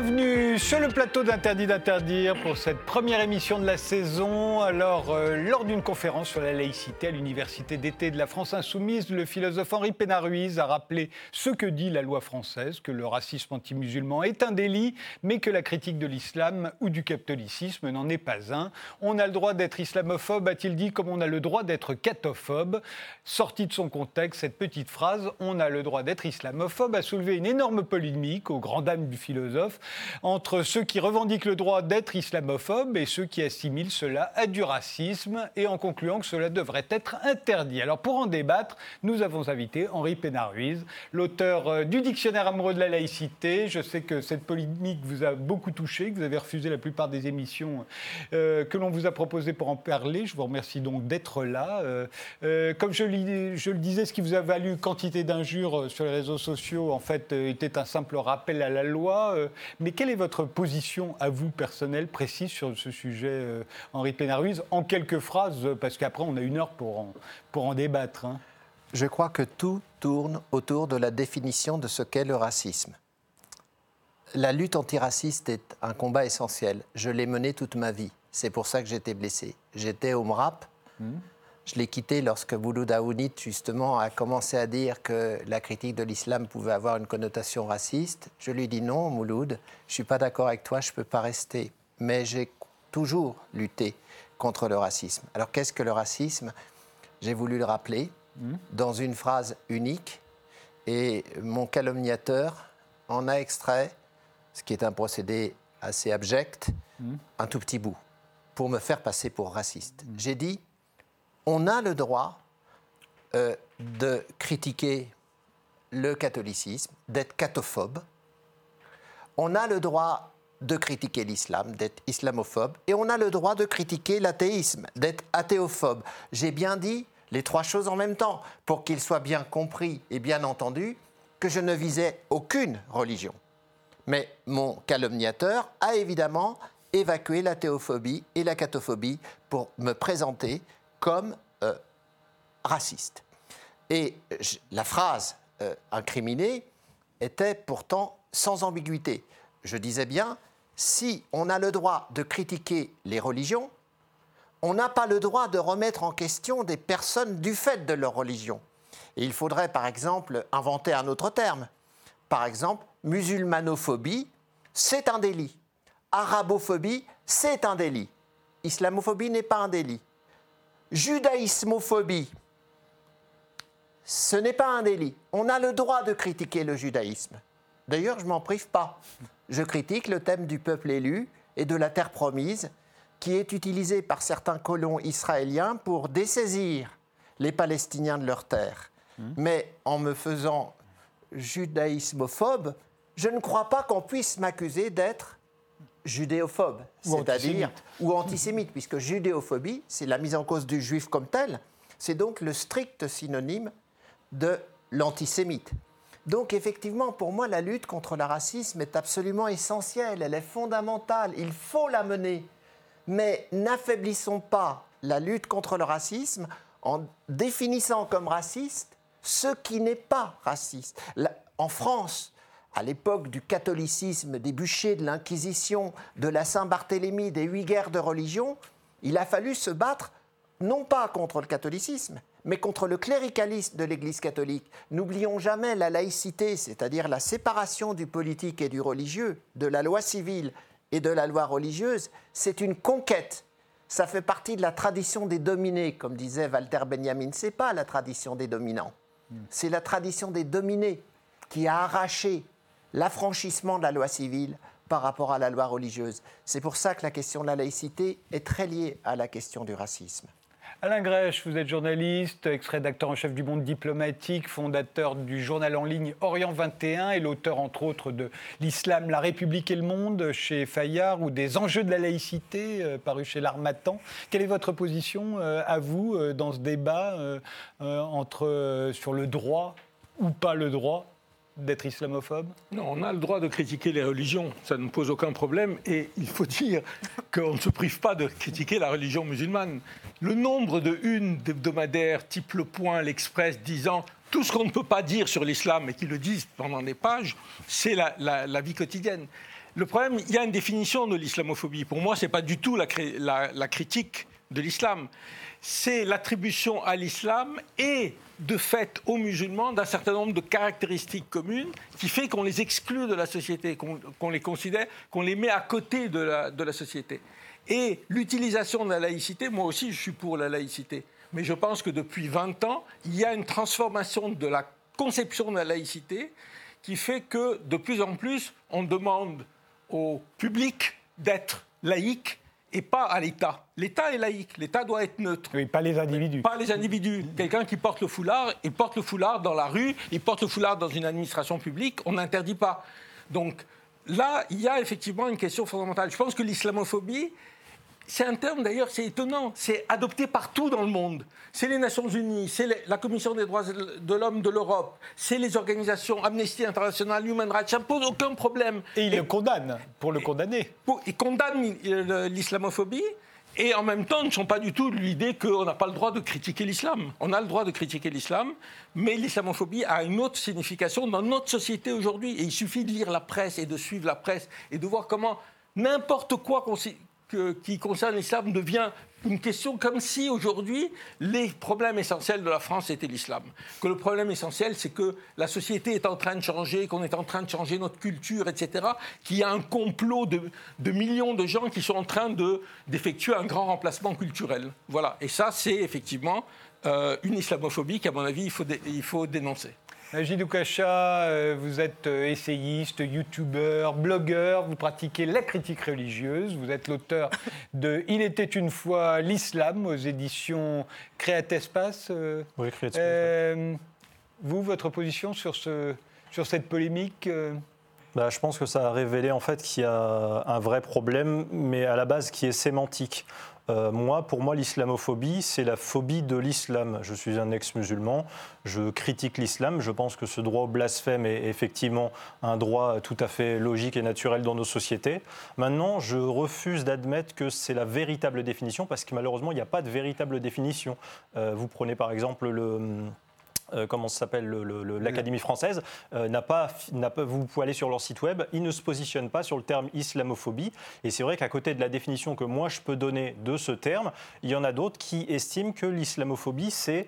Bienvenue sur le plateau d'Interdit d'interdire pour cette première émission de la saison. Alors, euh, lors d'une conférence sur la laïcité à l'Université d'été de la France Insoumise, le philosophe Henri Pénaruiz a rappelé ce que dit la loi française, que le racisme anti-musulman est un délit, mais que la critique de l'islam ou du catholicisme n'en est pas un. On a le droit d'être islamophobe, a-t-il dit, comme on a le droit d'être cathophobe. Sortie de son contexte, cette petite phrase, on a le droit d'être islamophobe, a soulevé une énorme polémique aux grandes dames du philosophe entre ceux qui revendiquent le droit d'être islamophobe et ceux qui assimilent cela à du racisme, et en concluant que cela devrait être interdit. Alors pour en débattre, nous avons invité Henri Pénaruiz, l'auteur euh, du Dictionnaire amoureux de la laïcité. Je sais que cette polémique vous a beaucoup touché, que vous avez refusé la plupart des émissions euh, que l'on vous a proposées pour en parler. Je vous remercie donc d'être là. Euh, comme je, le disais, ce qui vous a valu quantité d'injures sur les réseaux sociaux, en fait, était un simple rappel à la loi. Mais est votre position à vous personnelle précise sur ce sujet, euh, Henri Pénaruiz, en quelques phrases, parce qu'après on a une heure pour en, pour en débattre hein. Je crois que tout tourne autour de la définition de ce qu'est le racisme. La lutte antiraciste est un combat essentiel. Je l'ai mené toute ma vie. C'est pour ça que j'étais blessé. J'étais au MRAP. Mmh. Je l'ai quitté lorsque Bouloud Aounit, justement, a commencé à dire que la critique de l'islam pouvait avoir une connotation raciste. Je lui ai dit non, Mouloud, je ne suis pas d'accord avec toi, je ne peux pas rester. Mais j'ai toujours lutté contre le racisme. Alors qu'est-ce que le racisme? J'ai voulu le rappeler hmm. dans une phrase unique et mon calomniateur en a extrait, ce qui est un procédé assez abject, hmm. un tout petit bout, pour me faire passer pour raciste. Hmm. J'ai dit on a le droit euh, de critiquer le catholicisme, d'être cathophobe. On a le droit de critiquer l'islam, d'être islamophobe. Et on a le droit de critiquer l'athéisme, d'être athéophobe. J'ai bien dit les trois choses en même temps, pour qu'il soit bien compris et bien entendu que je ne visais aucune religion. Mais mon calomniateur a évidemment évacué la théophobie et la cathophobie pour me présenter comme euh, raciste. Et la phrase euh, incriminée était pourtant sans ambiguïté. Je disais bien, si on a le droit de critiquer les religions, on n'a pas le droit de remettre en question des personnes du fait de leur religion. Et il faudrait par exemple inventer un autre terme. Par exemple, musulmanophobie, c'est un délit. Arabophobie, c'est un délit. Islamophobie n'est pas un délit judaïsmophobie, ce n'est pas un délit. On a le droit de critiquer le judaïsme. D'ailleurs, je m'en prive pas. Je critique le thème du peuple élu et de la terre promise qui est utilisé par certains colons israéliens pour dessaisir les Palestiniens de leur terre. Hmm. Mais en me faisant judaïsmophobe, je ne crois pas qu'on puisse m'accuser d'être judéophobe, c'est-à-dire ou antisémite, puisque judéophobie, c'est la mise en cause du juif comme tel, c'est donc le strict synonyme de l'antisémite. Donc effectivement, pour moi, la lutte contre le racisme est absolument essentielle, elle est fondamentale, il faut la mener. Mais n'affaiblissons pas la lutte contre le racisme en définissant comme raciste ce qui n'est pas raciste. en France, à l'époque du catholicisme, des bûchers de l'Inquisition, de la Saint-Barthélemy, des huit guerres de religion, il a fallu se battre non pas contre le catholicisme, mais contre le cléricalisme de l'Église catholique. N'oublions jamais la laïcité, c'est-à-dire la séparation du politique et du religieux, de la loi civile et de la loi religieuse. C'est une conquête. Ça fait partie de la tradition des dominés, comme disait Walter Benjamin. C'est pas la tradition des dominants, c'est la tradition des dominés qui a arraché l'affranchissement de la loi civile par rapport à la loi religieuse. C'est pour ça que la question de la laïcité est très liée à la question du racisme. Alain Grèche, vous êtes journaliste, ex-rédacteur en chef du Monde diplomatique, fondateur du journal en ligne Orient 21 et l'auteur entre autres de L'Islam, la République et le Monde chez Fayard ou des enjeux de la laïcité euh, paru chez l'Armatan. Quelle est votre position euh, à vous euh, dans ce débat entre, sur le droit ou pas le droit d'être islamophobe Non, on a le droit de critiquer les religions, ça ne pose aucun problème. Et il faut dire qu'on ne se prive pas de critiquer la religion musulmane. Le nombre de unes hebdomadaires, type Le Point, l'Express, disant tout ce qu'on ne peut pas dire sur l'islam et qui le disent pendant des pages, c'est la, vie quotidienne. le problème, il y a une définition de l'islamophobie. Pour moi, ce n'est pas du tout la critique de l'islam. C'est l'attribution à l'islam et de fait aux musulmans d'un certain nombre de caractéristiques communes qui fait qu'on les exclut de la société, qu'on les considère, qu'on les met à côté de la, de la société. Et l'utilisation de la laïcité, moi aussi je suis pour la laïcité, mais je pense que depuis 20 ans, il y a une transformation de la conception de la laïcité qui fait que de plus en plus, on demande au public d'être laïque et pas à l'État. L'État est laïque, l'État doit être neutre. Oui, pas les individus. Pas les individus. Quelqu'un qui porte le foulard, il porte le foulard dans la rue, il porte le foulard dans une administration publique, on n'interdit pas. Donc là, il y a effectivement une question fondamentale. Je pense que l'islamophobie, c'est un terme d'ailleurs, c'est étonnant, c'est adopté partout dans le monde. C'est les Nations Unies, c'est la Commission des droits de l'homme de l'Europe, c'est les organisations Amnesty International, Human Rights, ça ne pose aucun problème. Et il le condamne, pour le condamner. il condamne l'islamophobie, et en même temps ne sont pas du tout l'idée qu'on n'a pas le droit de critiquer l'islam. On a le droit de critiquer l'islam, mais l'islamophobie a une autre signification dans notre société aujourd'hui. Et il suffit de lire la presse et de suivre la presse et de voir comment n'importe quoi qui concerne l'islam devient une question comme si aujourd'hui les problèmes essentiels de la France étaient l'islam. Que le problème essentiel, c'est que la société est en train de changer, qu'on est en train de changer notre culture, etc. Qu'il y a un complot de, millions de gens qui sont en train d'effectuer un grand remplacement culturel. Voilà. Et ça, c'est effectivement euh, une islamophobie qu'à mon avis, il faut, il faut dénoncer. Najid Oukacha, euh, vous êtes euh, essayiste, youtubeur, blogueur, vous pratiquez la critique religieuse, vous êtes l'auteur de Il était une fois l'islam aux éditions Créate Espace. Euh, oui, Espace. Vous, votre position sur, ce, sur cette polémique bah, je pense que ça a révélé en fait qu'il y a un vrai problème, mais à la base qui est sémantique. Euh, moi, pour moi, l'islamophobie, c'est la phobie de l'islam. Je suis un ex-musulman, je critique l'islam, je pense que ce droit au blasphème est effectivement un droit tout à fait logique et naturel dans nos sociétés. Maintenant, je refuse d'admettre que c'est la véritable définition, parce que malheureusement, il n'y a pas de véritable définition. Euh, vous prenez par exemple le euh, comment s'appelle, l'Académie française, euh, n'a pas, vous pouvez aller sur leur site web, ils ne se positionnent pas sur le terme islamophobie. Et c'est vrai qu'à côté de la définition que moi je peux donner de ce terme, il y en a d'autres qui estiment que l'islamophobie, c'est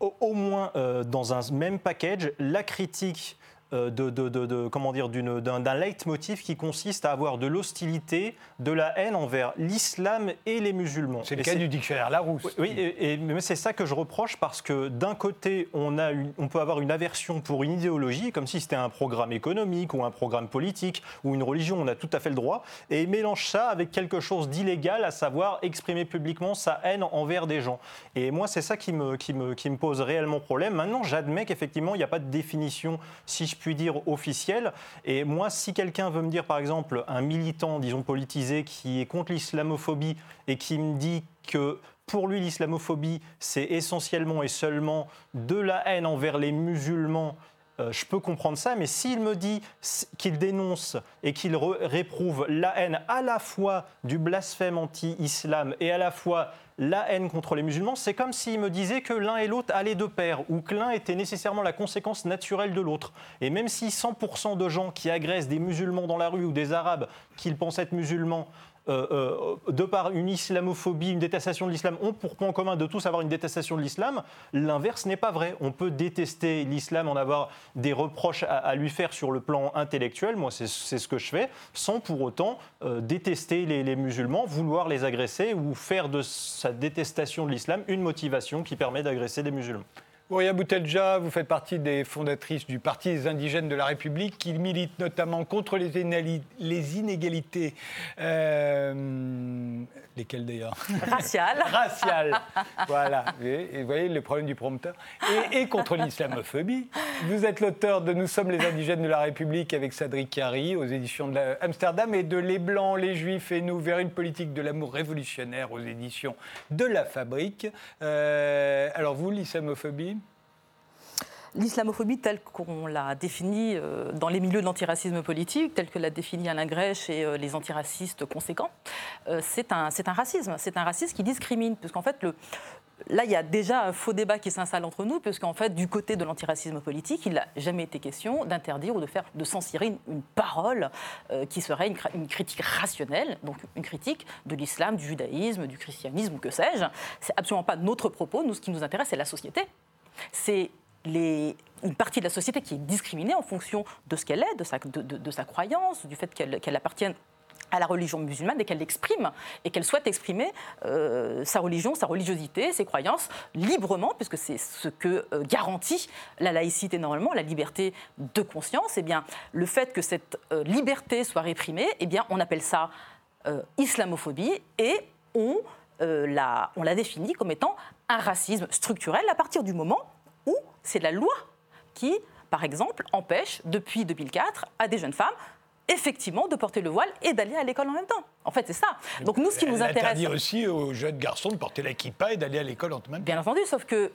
au, moins euh, dans un même package la critique euh, de, comment dire, d'un leitmotiv qui consiste à avoir de l'hostilité, de la haine envers l'islam et les musulmans. C'est le cas du dictionnaire Larousse. Oui, et, mais c'est ça que je reproche parce que d'un côté, on, a on peut avoir une aversion pour une idéologie, comme si c'était un programme économique ou un programme politique ou une religion, on a tout à fait le droit, et mélange ça avec quelque chose d'illégal, à savoir exprimer publiquement sa haine envers des gens. Et moi, c'est ça qui me, qui, me, qui me pose réellement problème. Maintenant, j'admets qu'effectivement, il n'y a pas de définition, si je puis dire, officielle. Et moi, si quelqu'un veut me dire, par exemple, un militant, disons, politisé, qui est contre l'islamophobie et qui me dit que pour lui, l'islamophobie, c'est essentiellement et seulement de la haine envers les musulmans euh, je peux comprendre ça, mais s'il me dit qu'il dénonce et qu'il réprouve la haine à la fois du blasphème anti-islam et à la fois la haine contre les musulmans, c'est comme s'il me disait que l'un et l'autre allaient de pair, ou que l'un était nécessairement la conséquence naturelle de l'autre. Et même si 100% de gens qui agressent des musulmans dans la rue ou des arabes qu'ils pensent être musulmans euh, euh, de par une islamophobie, une détestation de l'islam, ont pour point commun de tous avoir une détestation de l'islam, l'inverse n'est pas vrai. On peut détester l'islam, en avoir des reproches à, lui faire sur le plan intellectuel, moi c'est ce que je fais, sans pour autant euh, détester les, musulmans, vouloir les agresser ou faire de sa détestation de l'islam une motivation qui permet d'agresser des musulmans. Ouria Boutelja, vous faites partie des fondatrices du Parti des indigènes de la République, qui milite notamment contre les, inégalités. Euh, lesquelles d'ailleurs Raciales. Raciales. voilà. Et, vous voyez le problème du prompteur. Et, contre l'islamophobie. Vous êtes l'auteur de Nous sommes les indigènes de la République avec Sadric Kari aux éditions de Amsterdam et de Les Blancs, les Juifs et nous vers une politique de l'amour révolutionnaire aux éditions de La Fabrique. Euh, alors vous, l'islamophobie? L'islamophobie telle qu'on l'a définie euh, dans les milieux de l'antiracisme politique, telle que l'a définie Alain Grèche et euh, les antiracistes conséquents, euh, c'est un, racisme. C'est un racisme qui discrimine, puisqu'en fait, là, il y a déjà un faux débat qui s'installe entre nous, puisqu'en fait, du côté de l'antiracisme politique, il n'a jamais été question d'interdire ou de faire de censurer une, parole qui serait une, une, critique rationnelle, donc une critique de l'islam, du judaïsme, du christianisme, ou que sais-je. C'est absolument pas notre propos. Nous, ce qui nous intéresse, c'est la société. C'est une partie de la société qui est discriminée en fonction de ce qu'elle est, de sa, croyance, du fait qu'elle qu appartienne à la religion musulmane et qu'elle l'exprime et qu'elle souhaite exprimer euh, sa religion, sa religiosité, ses croyances librement, puisque c'est ce que euh, garantit la laïcité normalement, la liberté de conscience. Eh bien, le fait que cette euh, liberté soit réprimée, eh on appelle ça islamophobie et on l'a définit comme étant un racisme structurel à partir du moment où c'est la loi qui, par exemple, empêche depuis 2004 à des jeunes femmes effectivement de porter le voile et d'aller à l'école en même temps. En fait, c'est ça. Donc nous, ce qui Elle nous intéresse... aussi aux jeunes garçons de porter la kippa et d'aller à l'école en même temps. Bien entendu, sauf que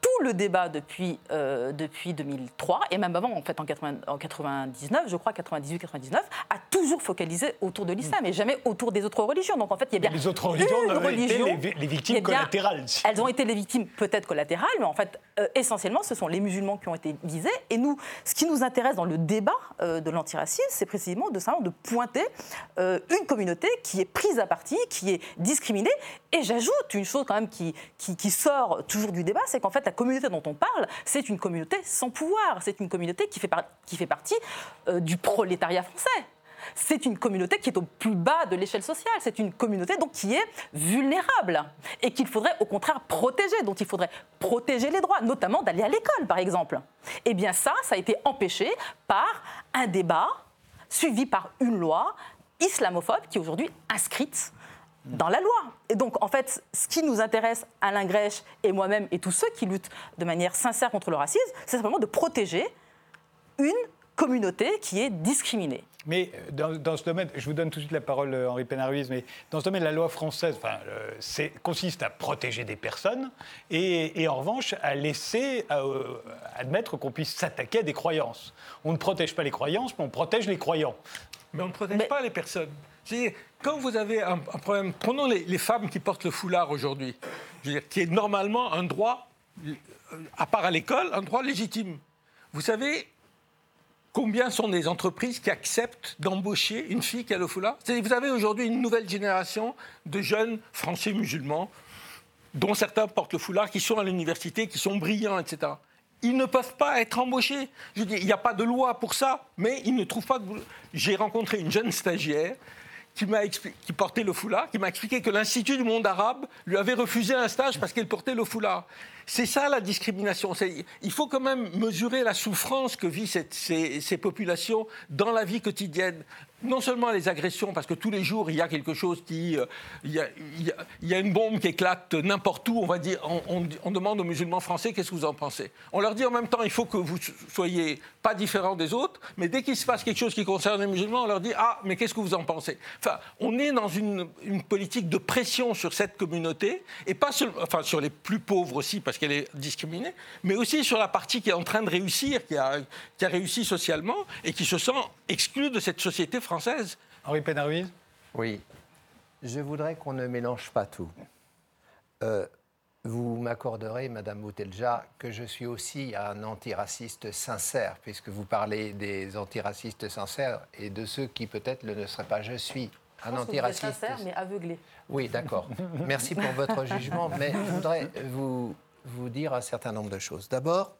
tout le débat depuis, euh, depuis 2003, et même avant, en fait, en, 80, en 99, je crois, 98-99, a toujours focalisé autour de l'islam et jamais autour des autres religions. Donc, en fait, il y a bien les autres religions une religion, été les, les victimes collatérales. Elles ont été les victimes peut-être collatérales, mais en fait, euh, essentiellement, ce sont les musulmans qui ont été visés. Et nous, ce qui nous intéresse dans le débat euh, de l'antiracisme, c'est précisément de, de pointer une communauté qui est prise à partie, qui est discriminée. Et j'ajoute une chose quand même qui, qui, qui sort toujours du débat, c'est qu'en fait, la communauté dont on parle, c'est une communauté sans pouvoir. C'est une communauté qui fait, partie euh, du prolétariat français c'est une communauté qui est au plus bas de l'échelle sociale. C'est une communauté donc qui est vulnérable et qu'il faudrait au contraire protéger, dont il faudrait protéger les droits, notamment d'aller à l'école, par exemple. Eh bien ça, ça a été empêché par un débat suivi par une loi islamophobe qui est aujourd'hui inscrite dans la loi. Et donc, en fait, ce qui nous intéresse, Alain Grèche et moi-même et tous ceux qui luttent de manière sincère contre le racisme, c'est simplement de protéger une communauté qui est discriminée. Mais dans, dans, ce domaine, je vous donne tout de suite la parole, Henri Pénaruiz, mais dans ce domaine, la loi française enfin, euh, consiste à protéger des personnes et, et en revanche à laisser à, euh, admettre qu'on puisse s'attaquer à des croyances. On ne protège pas les croyances, mais on protège les croyants. Mais on ne protège mais... pas les personnes. Quand vous avez un, problème, prenons les, les, femmes qui portent le foulard aujourd'hui, qui est normalement un droit, à part à l'école, un droit légitime. Vous savez, Combien sont des entreprises qui acceptent d'embaucher une fille qui a le foulard? Vous avez aujourd'hui une nouvelle génération de jeunes français musulmans, dont certains portent le foulard, qui sont à l'université, qui sont brillants, etc. Ils ne peuvent pas être embauchés. Je dis, il n'y a pas de loi pour ça, mais ils ne trouvent pas de. J'ai rencontré une jeune stagiaire qui, portait le foulard, qui m'a expliqué que l'Institut du monde arabe lui avait refusé un stage parce qu'elle portait le foulard. C'est ça la discrimination. Il faut quand même mesurer la souffrance que vivent ces, populations dans la vie quotidienne. Non seulement les agressions, parce que tous les jours il y a quelque chose qui. Euh, il, y a, une bombe qui éclate n'importe où, on va dire. On, demande aux musulmans français qu'est-ce que vous en pensez? On leur dit en même temps il faut que vous soyez pas différents des autres, mais dès qu'il se passe quelque chose qui concerne les musulmans, on leur dit ah, mais qu'est-ce que vous en pensez? Enfin, on est dans une, politique de pression sur cette communauté, et pas enfin, sur les plus pauvres aussi, parce qu'elle est discriminée, mais aussi sur la partie qui est en train de réussir, qui a, qui a réussi socialement et qui se sent exclue de cette société française. Henri Pénaruiz Oui. Je voudrais qu'on ne mélange pas tout. Euh, vous m'accorderez, Madame Boutelja, que je suis aussi un antiraciste sincère, puisque vous parlez des antiracistes sincères et de ceux qui peut-être le ne seraient pas. Je suis un je antiraciste. Que vous êtes sincère, mais aveuglé. Oui, d'accord. Merci pour votre jugement, mais je voudrais vous vous dire un certain nombre de choses. D'abord,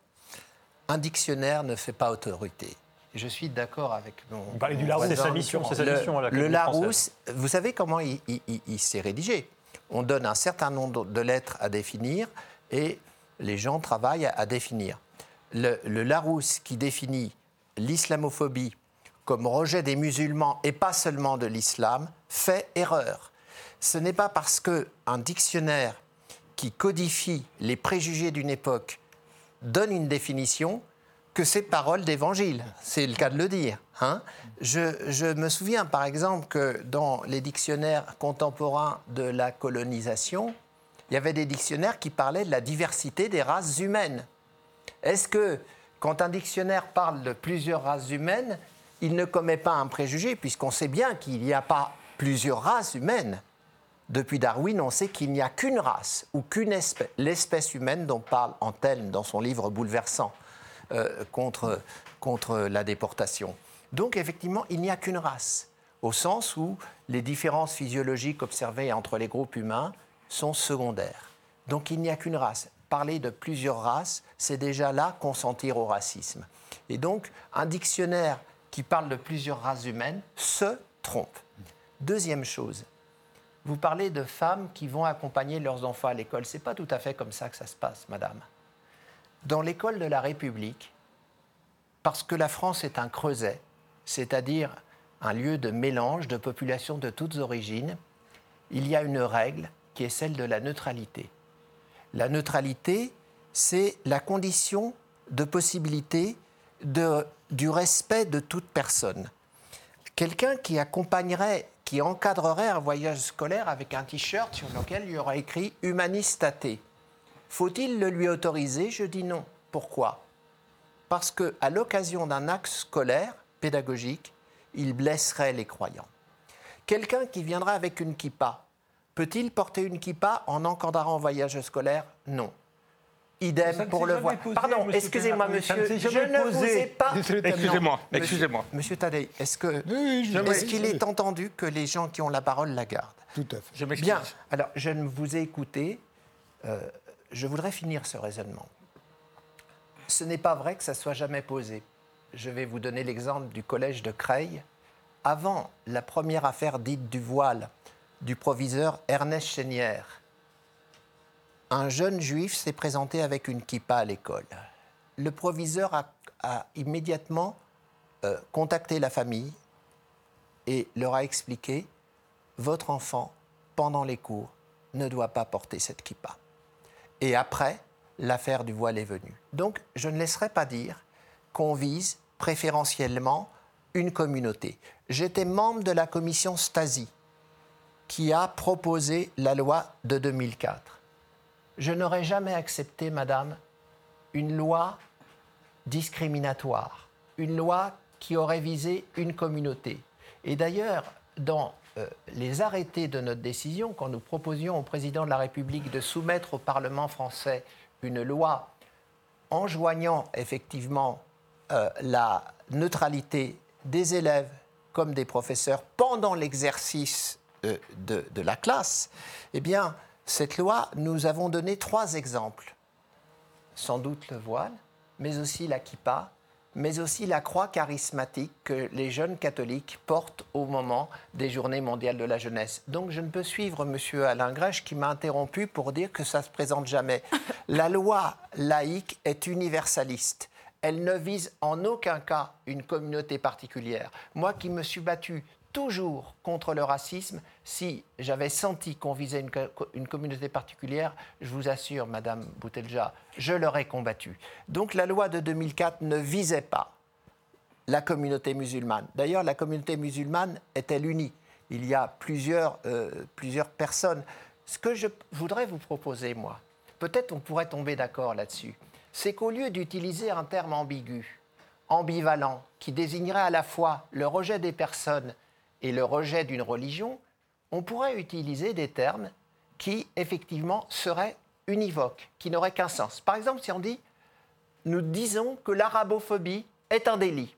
un dictionnaire ne fait pas autorité. Je suis d'accord avec mon. Vous parlez du Larousse, c'est sa mission. Sa le, mission à le Larousse, vous savez comment il, il, il, il s'est rédigé On donne un certain nombre de lettres à définir et les gens travaillent à, à définir. Le, le, Larousse qui définit l'islamophobie comme rejet des musulmans et pas seulement de l'islam fait erreur. Ce n'est pas parce qu'un dictionnaire qui codifie les préjugés d'une époque donne une définition que c'est parole d'évangile. C'est le cas de le dire. Hein je, me souviens par exemple que dans les dictionnaires contemporains de la colonisation, il y avait des dictionnaires qui parlaient de la diversité des races humaines. Est-ce que quand un dictionnaire parle de plusieurs races humaines, il ne commet pas un préjugé, puisqu'on sait bien qu'il n'y a pas plusieurs races humaines? Depuis Darwin, on sait qu'il n'y a qu'une race ou qu'une espèce, l'espèce humaine dont parle Antelme dans son livre bouleversant contre, contre la déportation. Donc effectivement, il n'y a qu'une race, au sens où les différences physiologiques observées entre les groupes humains sont secondaires. Donc il n'y a qu'une race. Parler de plusieurs races, c'est déjà là consentir au racisme. Et donc un dictionnaire qui parle de plusieurs races humaines se trompe. Deuxième chose, vous parlez de femmes qui vont accompagner leurs enfants à l'école. Ce n'est pas tout à fait comme ça que ça se passe, madame. Dans l'école de la République, parce que la France est un creuset, c'est-à-dire un lieu de mélange de populations de toutes origines, il y a une règle qui est celle de la neutralité. La neutralité, c'est la condition de possibilité du respect de toute personne. Quelqu'un qui accompagnerait, qui encadrerait un voyage scolaire avec un t-shirt sur lequel il y aurait écrit Humanistaté. Faut-il le lui autoriser? Je dis non. Pourquoi? Parce qu'à l'occasion d'un axe scolaire, pédagogique, il blesserait les croyants. Quelqu'un qui viendra avec une kippa, peut-il porter une kippa en encadrant un voyage scolaire? Non. Idem pour le voile. Pardon, excusez-moi, monsieur. Je ne vous ai pas. Excusez-moi, excusez-moi. Monsieur Tadei, est-ce que est-ce qu'il est entendu que les gens qui ont la parole la gardent? Tout à fait. Je m'excuse. Bien. Alors, je ne vous ai écouté. Euh, je voudrais finir ce raisonnement. Ce n'est pas vrai que ça soit jamais posé. Je vais vous donner l'exemple du collège de Creil. Avant la première affaire dite du voile du proviseur Ernest Chénière, un jeune juif s'est présenté avec une kippa à l'école. Le proviseur a, immédiatement euh, contacté la famille et leur a expliqué votre enfant, pendant les cours, ne doit pas porter cette kippa. Et après, l'affaire du voile est venue. Donc, je ne laisserai pas dire qu'on vise préférentiellement une communauté. J'étais membre de la commission Stasi qui a proposé la loi de 2004 je n'aurais jamais accepté, madame, une loi discriminatoire, une loi qui aurait visé une communauté. Et d'ailleurs, dans les arrêtés de notre décision, quand nous proposions au président de la République de soumettre au Parlement français une loi enjoignant effectivement euh, la neutralité des élèves comme des professeurs pendant l'exercice euh, de, la classe, eh bien, cette loi, nous avons donné trois exemples. Sans doute le voile, mais aussi la mais aussi la croix charismatique que les jeunes catholiques portent au moment des Journées mondiales de la jeunesse. Donc je ne peux suivre M. Alain Grèche qui m'a interrompu pour dire que ça ne se présente jamais. La loi laïque est universaliste. Elle ne vise en aucun cas une communauté particulière. Moi qui me suis battu toujours contre le racisme. Si j'avais senti qu'on visait une, communauté particulière, je vous assure, Madame Boutelja, je l'aurais combattu. Donc la loi de 2004 ne visait pas la communauté musulmane. D'ailleurs, la communauté musulmane est-elle unie? Il y a plusieurs, euh, plusieurs personnes. Ce que je voudrais vous proposer, moi, peut-être on pourrait tomber d'accord là-dessus, c'est qu'au lieu d'utiliser un terme ambigu, ambivalent, qui désignerait à la fois le rejet des personnes et le rejet d'une religion, on pourrait utiliser des termes qui, effectivement, seraient univoques, qui n'auraient qu'un sens. Par exemple, si on dit nous disons que l'arabophobie est un délit,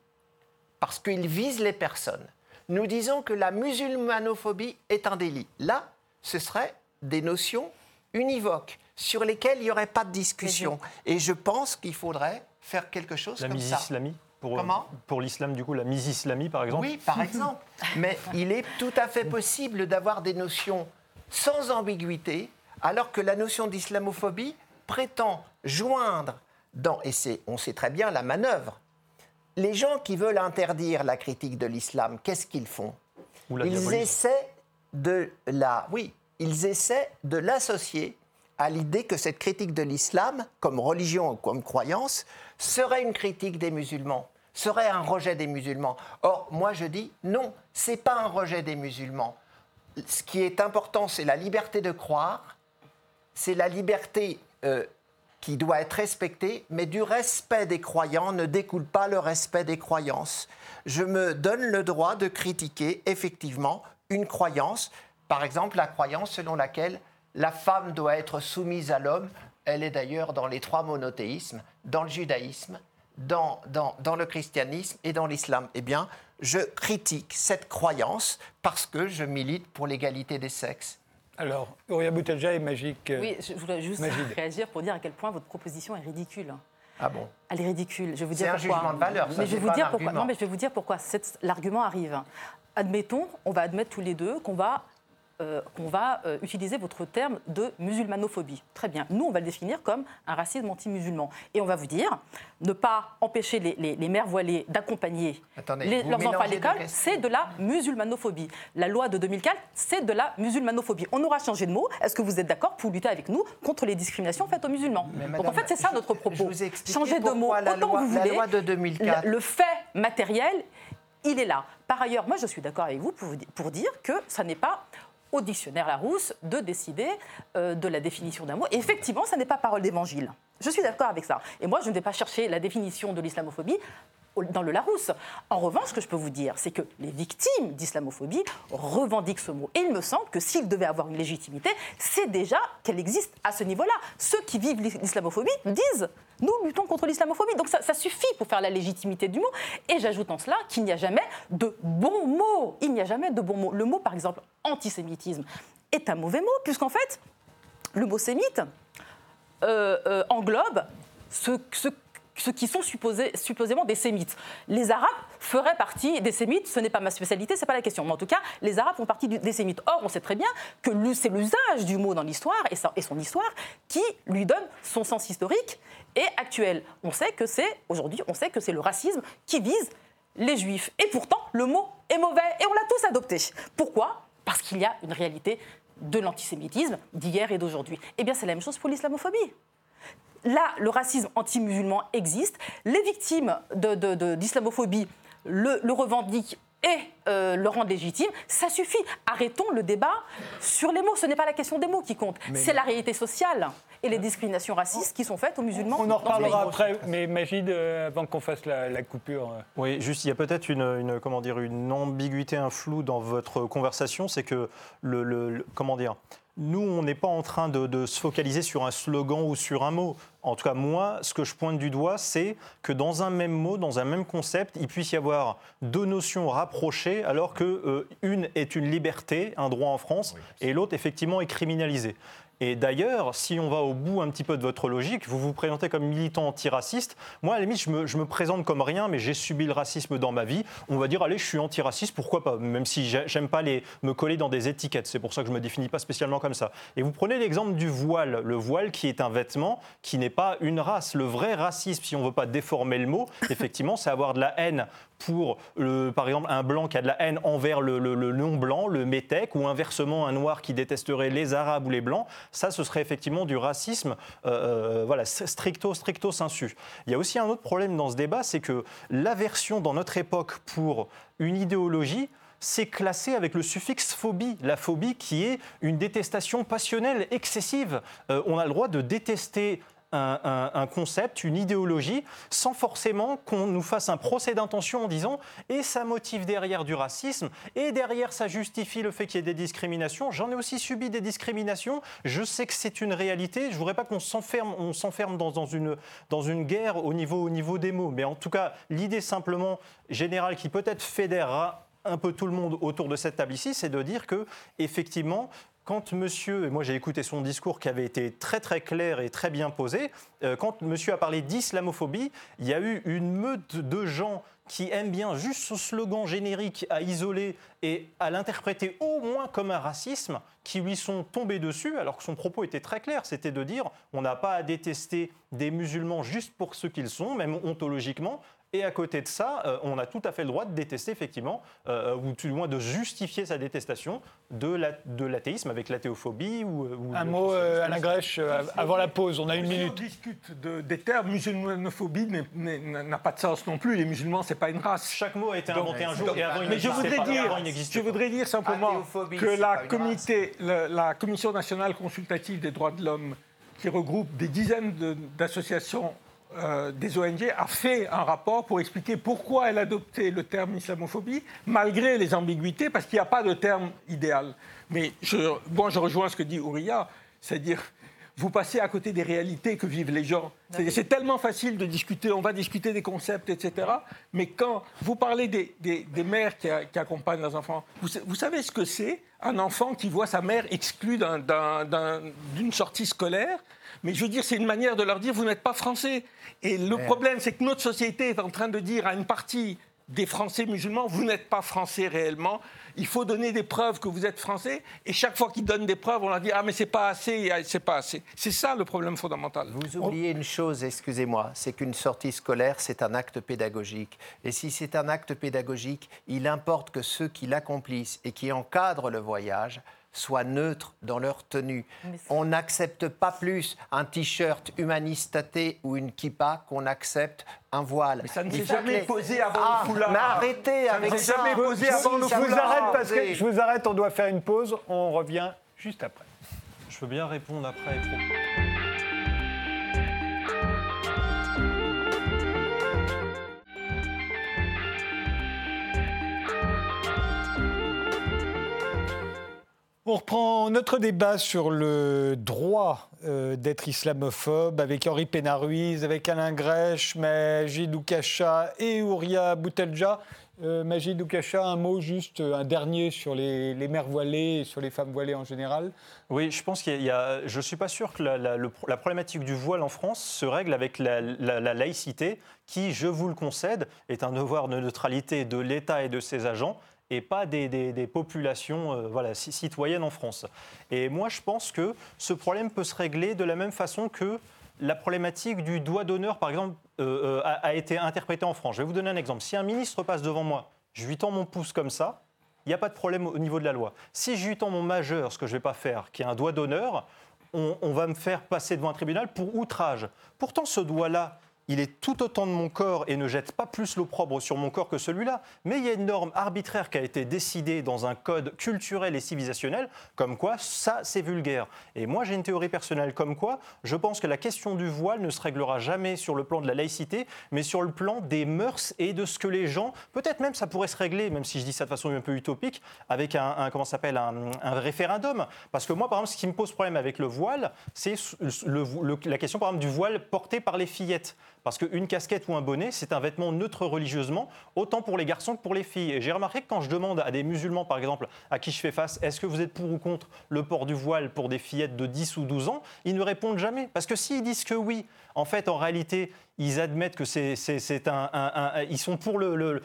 parce qu'il vise les personnes. Nous disons que la musulmanophobie est un délit. Là, ce seraient des notions univoques sur lesquelles il n'y aurait pas de discussion. Et je pense qu'il faudrait faire quelque chose comme ça. Islamie pour, Comment Pour l'islam, du coup, la mise-islamie, par exemple Oui, par exemple. Mais il est tout à fait possible d'avoir des notions sans ambiguïté, alors que la notion d'islamophobie prétend joindre dans, et c'est, on sait très bien la manœuvre, les gens qui veulent interdire la critique de l'islam, qu'est-ce qu'ils font Ils essaient de la, oui, ils essaient de l'associer à l'idée que cette critique de l'islam, comme religion ou comme croyance, serait une critique des musulmans, serait un rejet des musulmans. Or, moi je dis non, c'est pas un rejet des musulmans. Ce qui est important, c'est la liberté de croire, c'est la liberté euh, qui doit être respectée, mais du respect des croyants ne découle pas le respect des croyances. Je me donne le droit de critiquer effectivement une croyance Par exemple, la croyance selon laquelle la femme doit être soumise à l'homme, elle est d'ailleurs dans les trois monothéismes, dans le judaïsme, dans, dans, dans le christianisme et dans l'islam. Eh bien, je critique cette croyance parce que je milite pour l'égalité des sexes. Alors, Auria Boutelja est magique. Oui, je voulais juste Magide. réagir pour dire à quel point votre proposition est ridicule. Ah bon? Elle est ridicule. Je vais vous C'est dire un pourquoi. jugement de valeur, ça, mais je vais c'est vous dire un pourquoi. argument. Non, mais je vais vous dire pourquoi l'argument arrive. Admettons, on va admettre tous les deux qu'on va euh, qu'on va euh, utiliser votre terme de musulmanophobie. Très bien. Nous, on va le définir comme un racisme anti-musulman. Et on va vous dire, ne pas empêcher les, les- les mères voilées d'accompagner leurs enfants à l'école, c'est de la musulmanophobie. La loi de 2004, c'est de la musulmanophobie. On aura changé de mot. Est-ce que vous êtes d'accord pour lutter avec nous contre les discriminations faites aux musulmans Mais Donc en fait, c'est ça je- notre propos. Changer de mot la autant loi- que vous la voulez. loi de 2004. Le, le fait matériel, il est là. Par ailleurs, moi, je suis d'accord avec vous pour dire que ça n'est pas au dictionnaire Larousse de décider euh, de la définition d'un mot. Et effectivement, ça n'est pas parole d'évangile. Je suis d'accord avec ça. Et moi, je ne vais pas chercher la définition de l'islamophobie dans le Larousse. En revanche, ce que je peux vous dire, c'est que les victimes d'islamophobie revendiquent ce mot. Et il me semble que s'il devait avoir une légitimité, c'est déjà qu'elle existe à ce niveau-là. Ceux qui vivent l'islamophobie disent nous luttons contre l'islamophobie. Donc ça, suffit pour faire la légitimité du mot. Et j'ajoute en cela qu'il n'y a jamais de bons mots. Il n'y a jamais de bons mots. Le mot, par exemple, antisémitisme est un mauvais mot, puisqu'en fait, le mot sémite euh, euh, englobe ceux, ceux- ceux qui sont supposés, supposément des sémites. Les Arabes feraient partie des sémites, ce n'est pas ma spécialité, c'est pas la question. Mais en tout cas, les Arabes font partie des sémites. Or, on sait très bien que c'est l'usage du mot dans l'histoire et son histoire qui lui donne son sens historique et actuel. On sait que c'est, aujourd'hui, on sait que c'est le racisme qui vise les juifs. Et pourtant, le mot est mauvais et on l'a tous adopté. Pourquoi? Parce qu'il y a une réalité de l'antisémitisme d'hier et d'aujourd'hui. Eh bien, c'est la même chose pour l'islamophobie. Là, le racisme anti-musulman existe. Les victimes de- de- de- d'islamophobie le, le revendiquent et euh, le rendent légitime. Ça suffit. Arrêtons le débat sur les mots. Ce n'est pas la question des mots qui compte. C'est la réalité sociale et les discriminations racistes qui sont faites aux musulmans. On en reparlera après, mais Magide, euh, avant qu'on fasse la, la coupure. euh, Oui, juste, il y a peut-être une, une- comment dire, une ambiguïté, un flou dans votre conversation, c'est que le, le- le- comment dire, nous, on n'est pas en train de, de se focaliser sur un slogan ou sur un mot. En tout cas, moi, ce que je pointe du doigt, c'est que dans un même mot, dans un même concept, il puisse y avoir deux notions rapprochées, alors que euh, une est une liberté, un droit en France, et l'autre, effectivement, est criminalisée. Et d'ailleurs, si on va au bout un petit peu de votre logique, vous vous présentez comme militant antiraciste. Moi, à la limite, je me, présente comme rien, mais j'ai subi le racisme dans ma vie. On va dire, allez, je suis antiraciste, pourquoi pas Même si j'ai- j'aime pas me coller dans des étiquettes. C'est pour ça que je me définis pas spécialement comme ça. Et vous prenez l'exemple du voile. Le voile qui est un vêtement qui n'est pas une race. Le vrai racisme, si on veut pas déformer le mot, effectivement, c'est avoir de la haine pour, par exemple, un blanc qui a de la haine envers le, le- le non-blanc, le métèque, ou inversement un noir qui détesterait les arabes ou les blancs, ça, ce serait effectivement du racisme euh, euh, voilà, stricto, stricto sensu. Il y a aussi un autre problème dans ce débat, c'est que l'aversion dans notre époque pour une idéologie, c'est classé avec le suffixe phobie, la phobie qui est une détestation passionnelle excessive. Euh, on a le droit de détester un, concept, une idéologie, sans forcément qu'on nous fasse un procès d'intention en disant et ça motive derrière du racisme, et derrière ça justifie le fait qu'il y ait des discriminations. J'en ai aussi subi des discriminations, je sais que c'est une réalité, je ne voudrais pas qu'on s'enferme, on s'enferme dans, dans une, dans une guerre au niveau, au niveau des mots, mais en tout cas, l'idée simplement générale qui peut-être fédérera un peu tout le monde autour de cette table ici, c'est de dire que effectivement, quand monsieur, et moi j'ai écouté son discours qui avait été très très clair et très bien posé, euh, quand monsieur a parlé d'islamophobie, il y a eu une meute de gens qui aiment bien juste ce slogan générique à isoler et à l'interpréter au moins comme un racisme, qui lui sont tombés dessus, alors que son propos était très clair, c'était de dire on n'a pas à détester des musulmans juste pour ce qu'ils sont, même ontologiquement, et à côté de ça, euh, on a tout à fait le droit de détester, effectivement, euh, ou tout du moins de justifier sa détestation de la- de l'athéisme avec l'athéophobie. Ou, ou Un mot, euh. Alain Grèche, euh, avant la pause, on a une Si on minute. discute de- des termes, musulmanophobie n'a pas de sens non plus. Les musulmans, c'est pas une race. Chaque mot a été Donc, inventé un jour donc, et avant il mais je n'existait voudrais pas. dire, Avant, il n'existait je voudrais dire simplement que la, comité, la Commission nationale consultative des droits de l'homme, qui regroupe des dizaines de- d'associations euh, des ONG a fait un rapport pour expliquer pourquoi elle adoptait le terme islamophobie, malgré les ambiguïtés, parce qu'il n'y a pas de terme idéal. Mais je, moi, je rejoins ce que dit Ouria, c'est-à-dire vous passez à côté des réalités que vivent les gens. C'est tellement facile de discuter, on va discuter des concepts, etc. Mais quand vous parlez des, des, mères qui, qui, accompagnent leurs enfants, vous, vous savez ce que c'est un enfant qui voit sa mère exclue d'une sortie scolaire? Mais je veux dire, c'est une manière de leur dire, vous n'êtes pas français. Et le problème, c'est que notre société est en train de dire à une partie des Français musulmans, vous n'êtes pas français réellement. Il faut donner des preuves que vous êtes français. Et chaque fois qu'ils donnent des preuves, on leur dit ah mais c'est pas assez, c'est pas assez. C'est ça le problème fondamental. Vous oubliez une chose, excusez-moi, c'est qu'une sortie scolaire c'est un acte pédagogique. Et si c'est un acte pédagogique, il importe que ceux qui l'accomplissent et qui encadrent le voyage soient neutres dans leur tenue. On n'accepte pas plus un t-shirt humanistaté ou une kippa qu'on accepte un voile. Mais ça ne s'est jamais posé avant ah, le foulard. Mais arrêtez avec ça. jamais posé avant le foulard. Je vous arrête parce que je vous arrête, on doit faire une pause. On revient juste après. Je veux bien répondre après. On reprend notre débat sur le droit euh, d'être islamophobe avec Henri Pénaruiz, avec Alain Grèche, Majid Oukacha et Ouria Boutelja. Euh, Majid un mot juste, un dernier sur les, mères voilées et sur les femmes voilées en général Oui, je pense qu'il y, a. Je ne suis pas sûr que la, problématique du voile en France se règle avec la, laïcité, qui, je vous le concède, est un devoir de neutralité de l'État et de ses agents et pas des, populations euh, voilà, citoyennes en France. Et moi, je pense que ce problème peut se régler de la même façon que la problématique du doigt d'honneur, par exemple, euh, euh, a, été interprétée en France. Je vais vous donner un exemple. Si un ministre passe devant moi, je lui tends mon pouce comme ça, il n'y a pas de problème au niveau de la loi. Si je lui tends mon majeur, ce que je ne vais pas faire, qui est un doigt d'honneur, on, on va me faire passer devant un tribunal pour outrage. Pourtant, ce doigt-là, il est tout autant de mon corps et ne jette pas plus l'opprobre sur mon corps que celui-là. Mais il y a une norme arbitraire qui a été décidée dans un code culturel et civilisationnel, comme quoi ça, c'est vulgaire. Et moi, j'ai une théorie personnelle comme quoi je pense que la question du voile ne se réglera jamais sur le plan de la laïcité, mais sur le plan des mœurs et de ce que les gens, peut-être même ça pourrait se régler, même si je dis ça de façon un peu utopique, avec un, comment un, référendum. Parce que moi, par exemple, ce qui me pose problème avec le voile, c'est la question, par exemple, du voile porté par les fillettes. Parce qu'une casquette ou un bonnet, c'est un vêtement neutre religieusement, autant pour les garçons que pour les filles. Et j'ai remarqué que quand je demande à des musulmans, par exemple, à qui je fais face, est-ce que vous êtes pour ou contre le port du voile pour des fillettes de 10 ou 12 ans, ils ne répondent jamais. Parce que s'ils disent que oui, en fait, en réalité, ils admettent que c'est un, Ils sont pour le,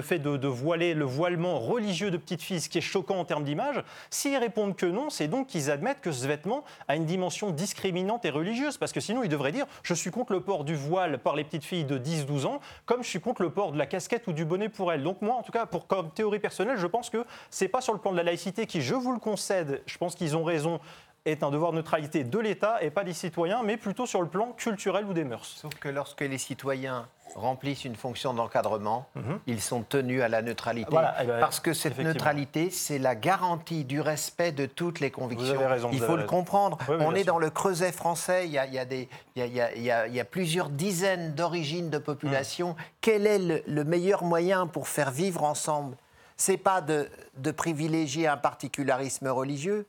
fait de, voiler, le voilement religieux de petites filles, ce qui est choquant en termes d'image. S'ils répondent que non, c'est donc qu'ils admettent que ce vêtement a une dimension discriminante et religieuse. Parce que sinon, ils devraient dire Je suis contre le port du voile par les petites filles de 10-12 ans, comme je suis contre le port de la casquette ou du bonnet pour elles. Donc, moi, en tout cas, pour, comme théorie personnelle, je pense que c'est pas sur le plan de la laïcité qui, je vous le concède, je pense qu'ils ont raison est un devoir de neutralité de l'État et pas des citoyens, mais plutôt sur le plan culturel ou des mœurs. Sauf que lorsque les citoyens remplissent une fonction d'encadrement, mhm. ils sont tenus à la neutralité. Eh ben, parce que cette neutralité, c'est la garantie du respect de toutes les convictions. il faut le comprendre. On est dans le creuset français, il y a, des, il y a, plusieurs dizaines d'origines de population. Mhm. Quel est le, meilleur moyen pour faire vivre ensemble? C'est pas de, de privilégier un particularisme religieux,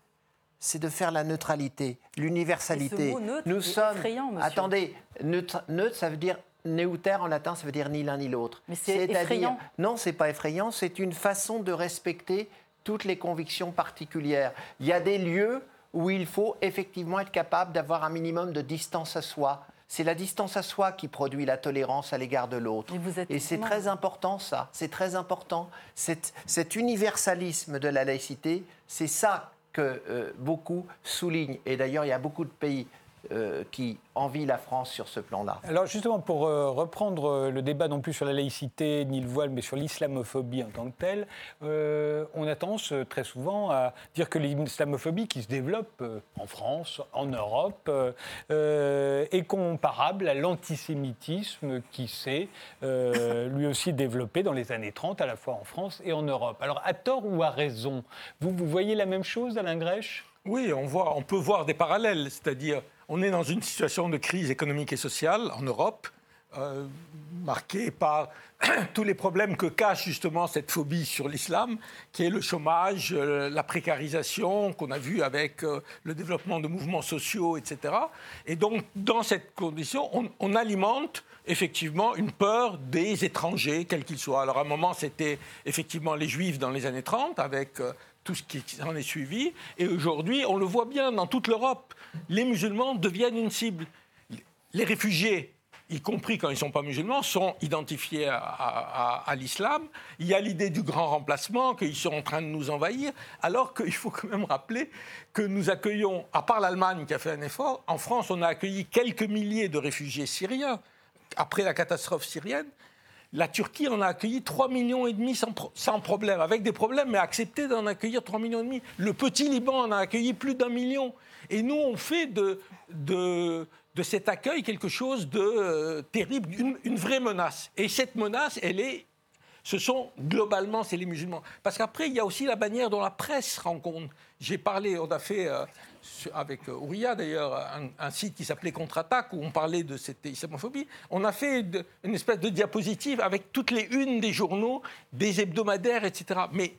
c'est de faire la neutralité, l'universalité. Nous sommes. Effrayant, monsieur. Attendez, neutre, ça veut dire neuter en latin, ça veut dire ni l'un ni l'autre. Mais c'est effrayant. Non, c'est pas effrayant. C'est une façon de respecter toutes les convictions particulières. Il y a des lieux où il faut effectivement être capable d'avoir un minimum de distance à soi. C'est la distance à soi qui produit la tolérance à l'égard de l'autre. Et c'est très important ça, c'est très important. cet universalisme de la laïcité, c'est ça que euh, beaucoup soulignent. Et d'ailleurs, il y a beaucoup de pays euh, qui envie la France sur ce plan-là. Alors justement, pour euh, reprendre euh, le débat non plus sur la laïcité ni le voile, mais sur l'islamophobie en tant que telle, on a tendance très souvent à dire que l'islamophobie qui se développe en France, en Europe, est comparable à l'antisémitisme qui s'est lui aussi développé dans les années 30, à la fois en France et en Europe. Alors à tort ou à raison, vous, vous voyez la même chose, Alain Grèche oui, on, voit, on peut voir des parallèles, c'est-à-dire on est dans une situation de crise économique et sociale en Europe, euh, marquée par tous les problèmes que cache justement cette phobie sur l'islam, qui est le chômage, euh, la précarisation qu'on a vu avec euh, le développement de mouvements sociaux, etc. Et donc, dans cette condition, on, on alimente effectivement une peur des étrangers, quels qu'ils soient. Alors, à un moment, c'était effectivement les juifs dans les années 30, avec tout ce qui en est suivi. Et aujourd'hui, on le voit bien dans toute l'Europe, les musulmans deviennent une cible. Les réfugiés y compris quand ils ne sont pas musulmans, sont identifiés à, à- l'islam. Il y a l'idée du grand remplacement, qu'ils sont en train de nous envahir, alors qu'il faut quand même rappeler que nous accueillons, à part l'Allemagne qui a fait un effort, en France, on a accueilli quelques milliers de réfugiés syriens après la catastrophe syrienne. La Turquie en a accueilli 3 millions et demi sans, pro- sans problème, avec des problèmes, mais accepté d'en accueillir 3 millions et demi. Le petit Liban en a accueilli plus d'un million. Et nous, on fait de, de, de cet accueil quelque chose de euh, terrible, une, vraie menace. Et cette menace, elle est ce sont globalement, c'est les musulmans. Parce qu'après, il y a aussi la manière dont la presse rend compte. J'ai parlé, on a fait euh, avec euh, Ouria d'ailleurs un, site qui s'appelait Contre-attaque où on parlait de cette islamophobie. On a fait une espèce de diapositive avec toutes les unes des journaux, des hebdomadaires, etc. Mais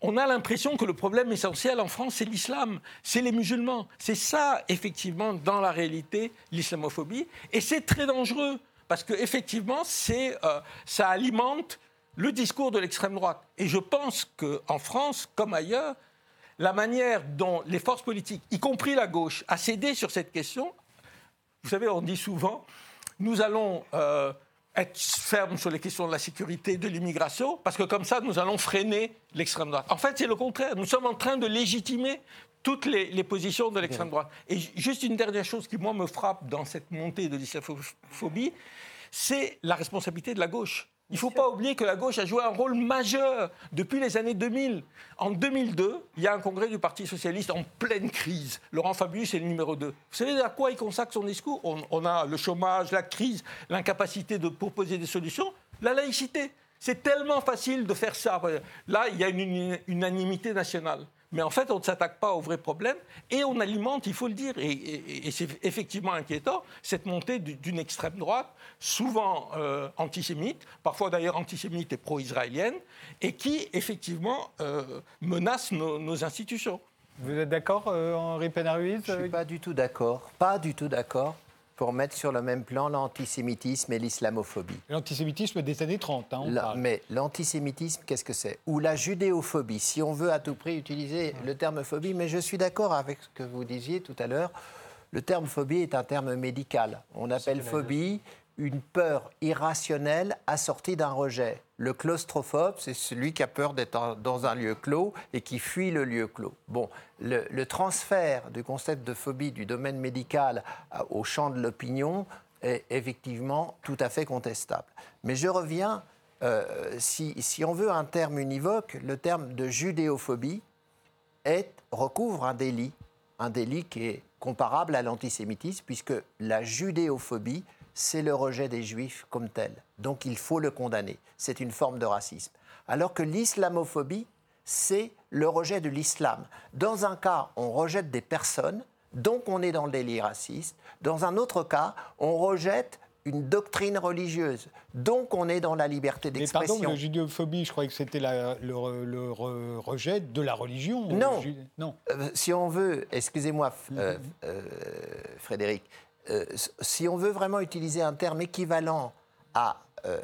on a l'impression que le problème essentiel en France, c'est l'islam, c'est les musulmans. C'est ça, effectivement, dans la réalité, l'islamophobie. Et c'est très dangereux, parce qu'effectivement, euh, ça alimente le discours de l'extrême droite. Et je pense qu'en France, comme ailleurs, la manière dont les forces politiques, y compris la gauche, a cédé sur cette question, vous savez, on dit souvent, nous allons euh, être fermes sur les questions de la sécurité, de l'immigration, parce que comme ça, nous allons freiner l'extrême droite. En fait, c'est le contraire. Nous sommes en train de légitimer toutes les, positions de l'extrême droite. Et ju- juste une dernière chose qui, moi, me frappe dans cette montée de l'islamophobie, c'est la responsabilité de la gauche. Il ne faut pas oublier que la gauche a joué un rôle majeur depuis les années 2000. En 2002, il y a un congrès du Parti socialiste en pleine crise. Laurent Fabius est le numéro 2. Vous savez à quoi il consacre son discours? On, on a le chômage, la crise, l'incapacité de proposer des solutions, la laïcité. C'est tellement facile de faire ça. Là, il y a une unanimité nationale. Mais en fait, on ne s'attaque pas aux vrais problèmes et on alimente, il faut le dire, et, et- et c'est effectivement inquiétant, cette montée du- d'une extrême droite, souvent euh, antisémite, parfois d'ailleurs antisémite et pro-israélienne, et qui effectivement euh, menace nos, nos institutions. Vous êtes d'accord, euh, Henri Pénaruiz Je ne suis pas du tout d'accord, pas du tout d'accord pour mettre sur le même plan l'antisémitisme et l'islamophobie. L'antisémitisme des années 30, hein, on La- parle. mais l'antisémitisme, qu'est-ce que c'est? Ou la judéophobie, si on veut à tout prix utiliser le terme phobie, mais je suis d'accord avec ce que vous disiez tout à l'heure, le terme phobie est un terme médical. On appelle phobie une peur irrationnelle assortie d'un rejet. Le claustrophobe, c'est celui qui a peur d'être dans un lieu clos et qui fuit le lieu clos. Bon, le, transfert du concept de phobie du domaine médical au champ de l'opinion est effectivement tout à fait contestable. Mais je reviens, euh, si, on veut un terme univoque, le terme de judéophobie recouvre un délit, un délit qui est comparable à l'antisémitisme, puisque la judéophobie, c'est le rejet des juifs comme tel. Donc il faut le condamner. C'est une forme de racisme. Alors que l'islamophobie, c'est le rejet de l'islam. Dans un cas, on rejette des personnes, donc on est dans le délit raciste. Dans un autre cas, on rejette une doctrine religieuse, donc on est dans la liberté Mais pardon, d'expression. la judéophobie, je croyais que c'était le, re- le re- rejet de la religion. Non. Ju- Non. Euh, si on veut, excusez-moi euh, euh, Frédéric, euh, si on veut vraiment utiliser un terme équivalent à, euh,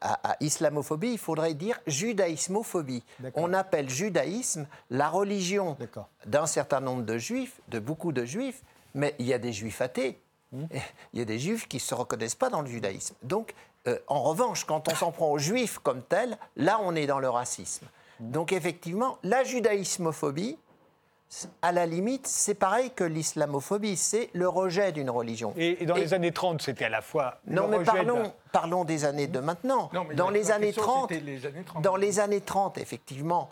à, à islamophobie, il faudrait dire judaïsmophobie. On appelle judaïsme la religion d'un certain nombre de juifs, de beaucoup de juifs, mais il y a des juifs athées. Il y a des juifs qui ne se reconnaissent pas dans le judaïsme. Donc, euh, en revanche, quand on s'en prend aux juifs comme tels, là, on est dans le racisme. Donc, effectivement, la judaïsmophobie, à la limite, c'est pareil que l'islamophobie, c'est le rejet d'une religion. Et, et dans Et- les années 30, c'était à la fois. non, le mais de parlons, parlons des années de maintenant. Non, mais dans les années question, 30, c'était les années 30. dans les années 30, effectivement,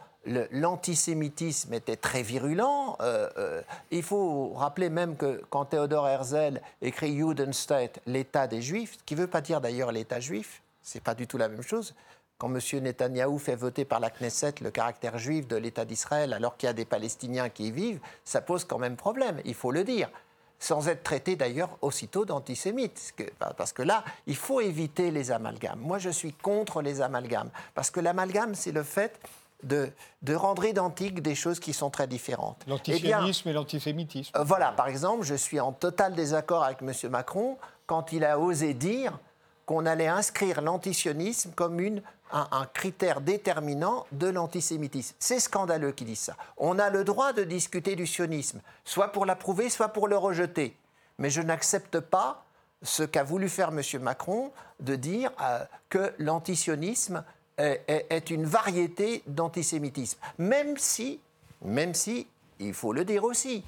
l'antisémitisme était très virulent. Euh, euh, il faut rappeler même que quand Théodore Herzl écrit Judenstaat, l'État des Juifs, ce qui ne veut pas dire d'ailleurs l'État juif, c'est pas du tout la même chose. Quand M. Netanyahou fait voter par la Knesset le caractère juif de l'État d'Israël, alors qu'il y a des Palestiniens qui y vivent, ça pose quand même problème, il faut le dire. sans être traité d'ailleurs aussitôt d'antisémite. Parce que là, il faut éviter les amalgames. Moi, je suis contre les amalgames. Parce que l'amalgame, c'est le fait de, de, rendre identiques des choses qui sont très différentes. L'antisionisme et l'antisémitisme. Euh, voilà, par exemple, je suis en total désaccord avec M. Macron quand il a osé dire qu'on allait inscrire l'antisionisme comme une, un, critère déterminant de l'antisémitisme. C'est scandaleux qu'il dise ça. On a le droit de discuter du sionisme, soit pour l'approuver, soit pour le rejeter. Mais je n'accepte pas ce qu'a voulu faire M. Macron de dire euh, que l'antisionisme est, une variété d'antisémitisme. Même si, même si, il faut le dire aussi,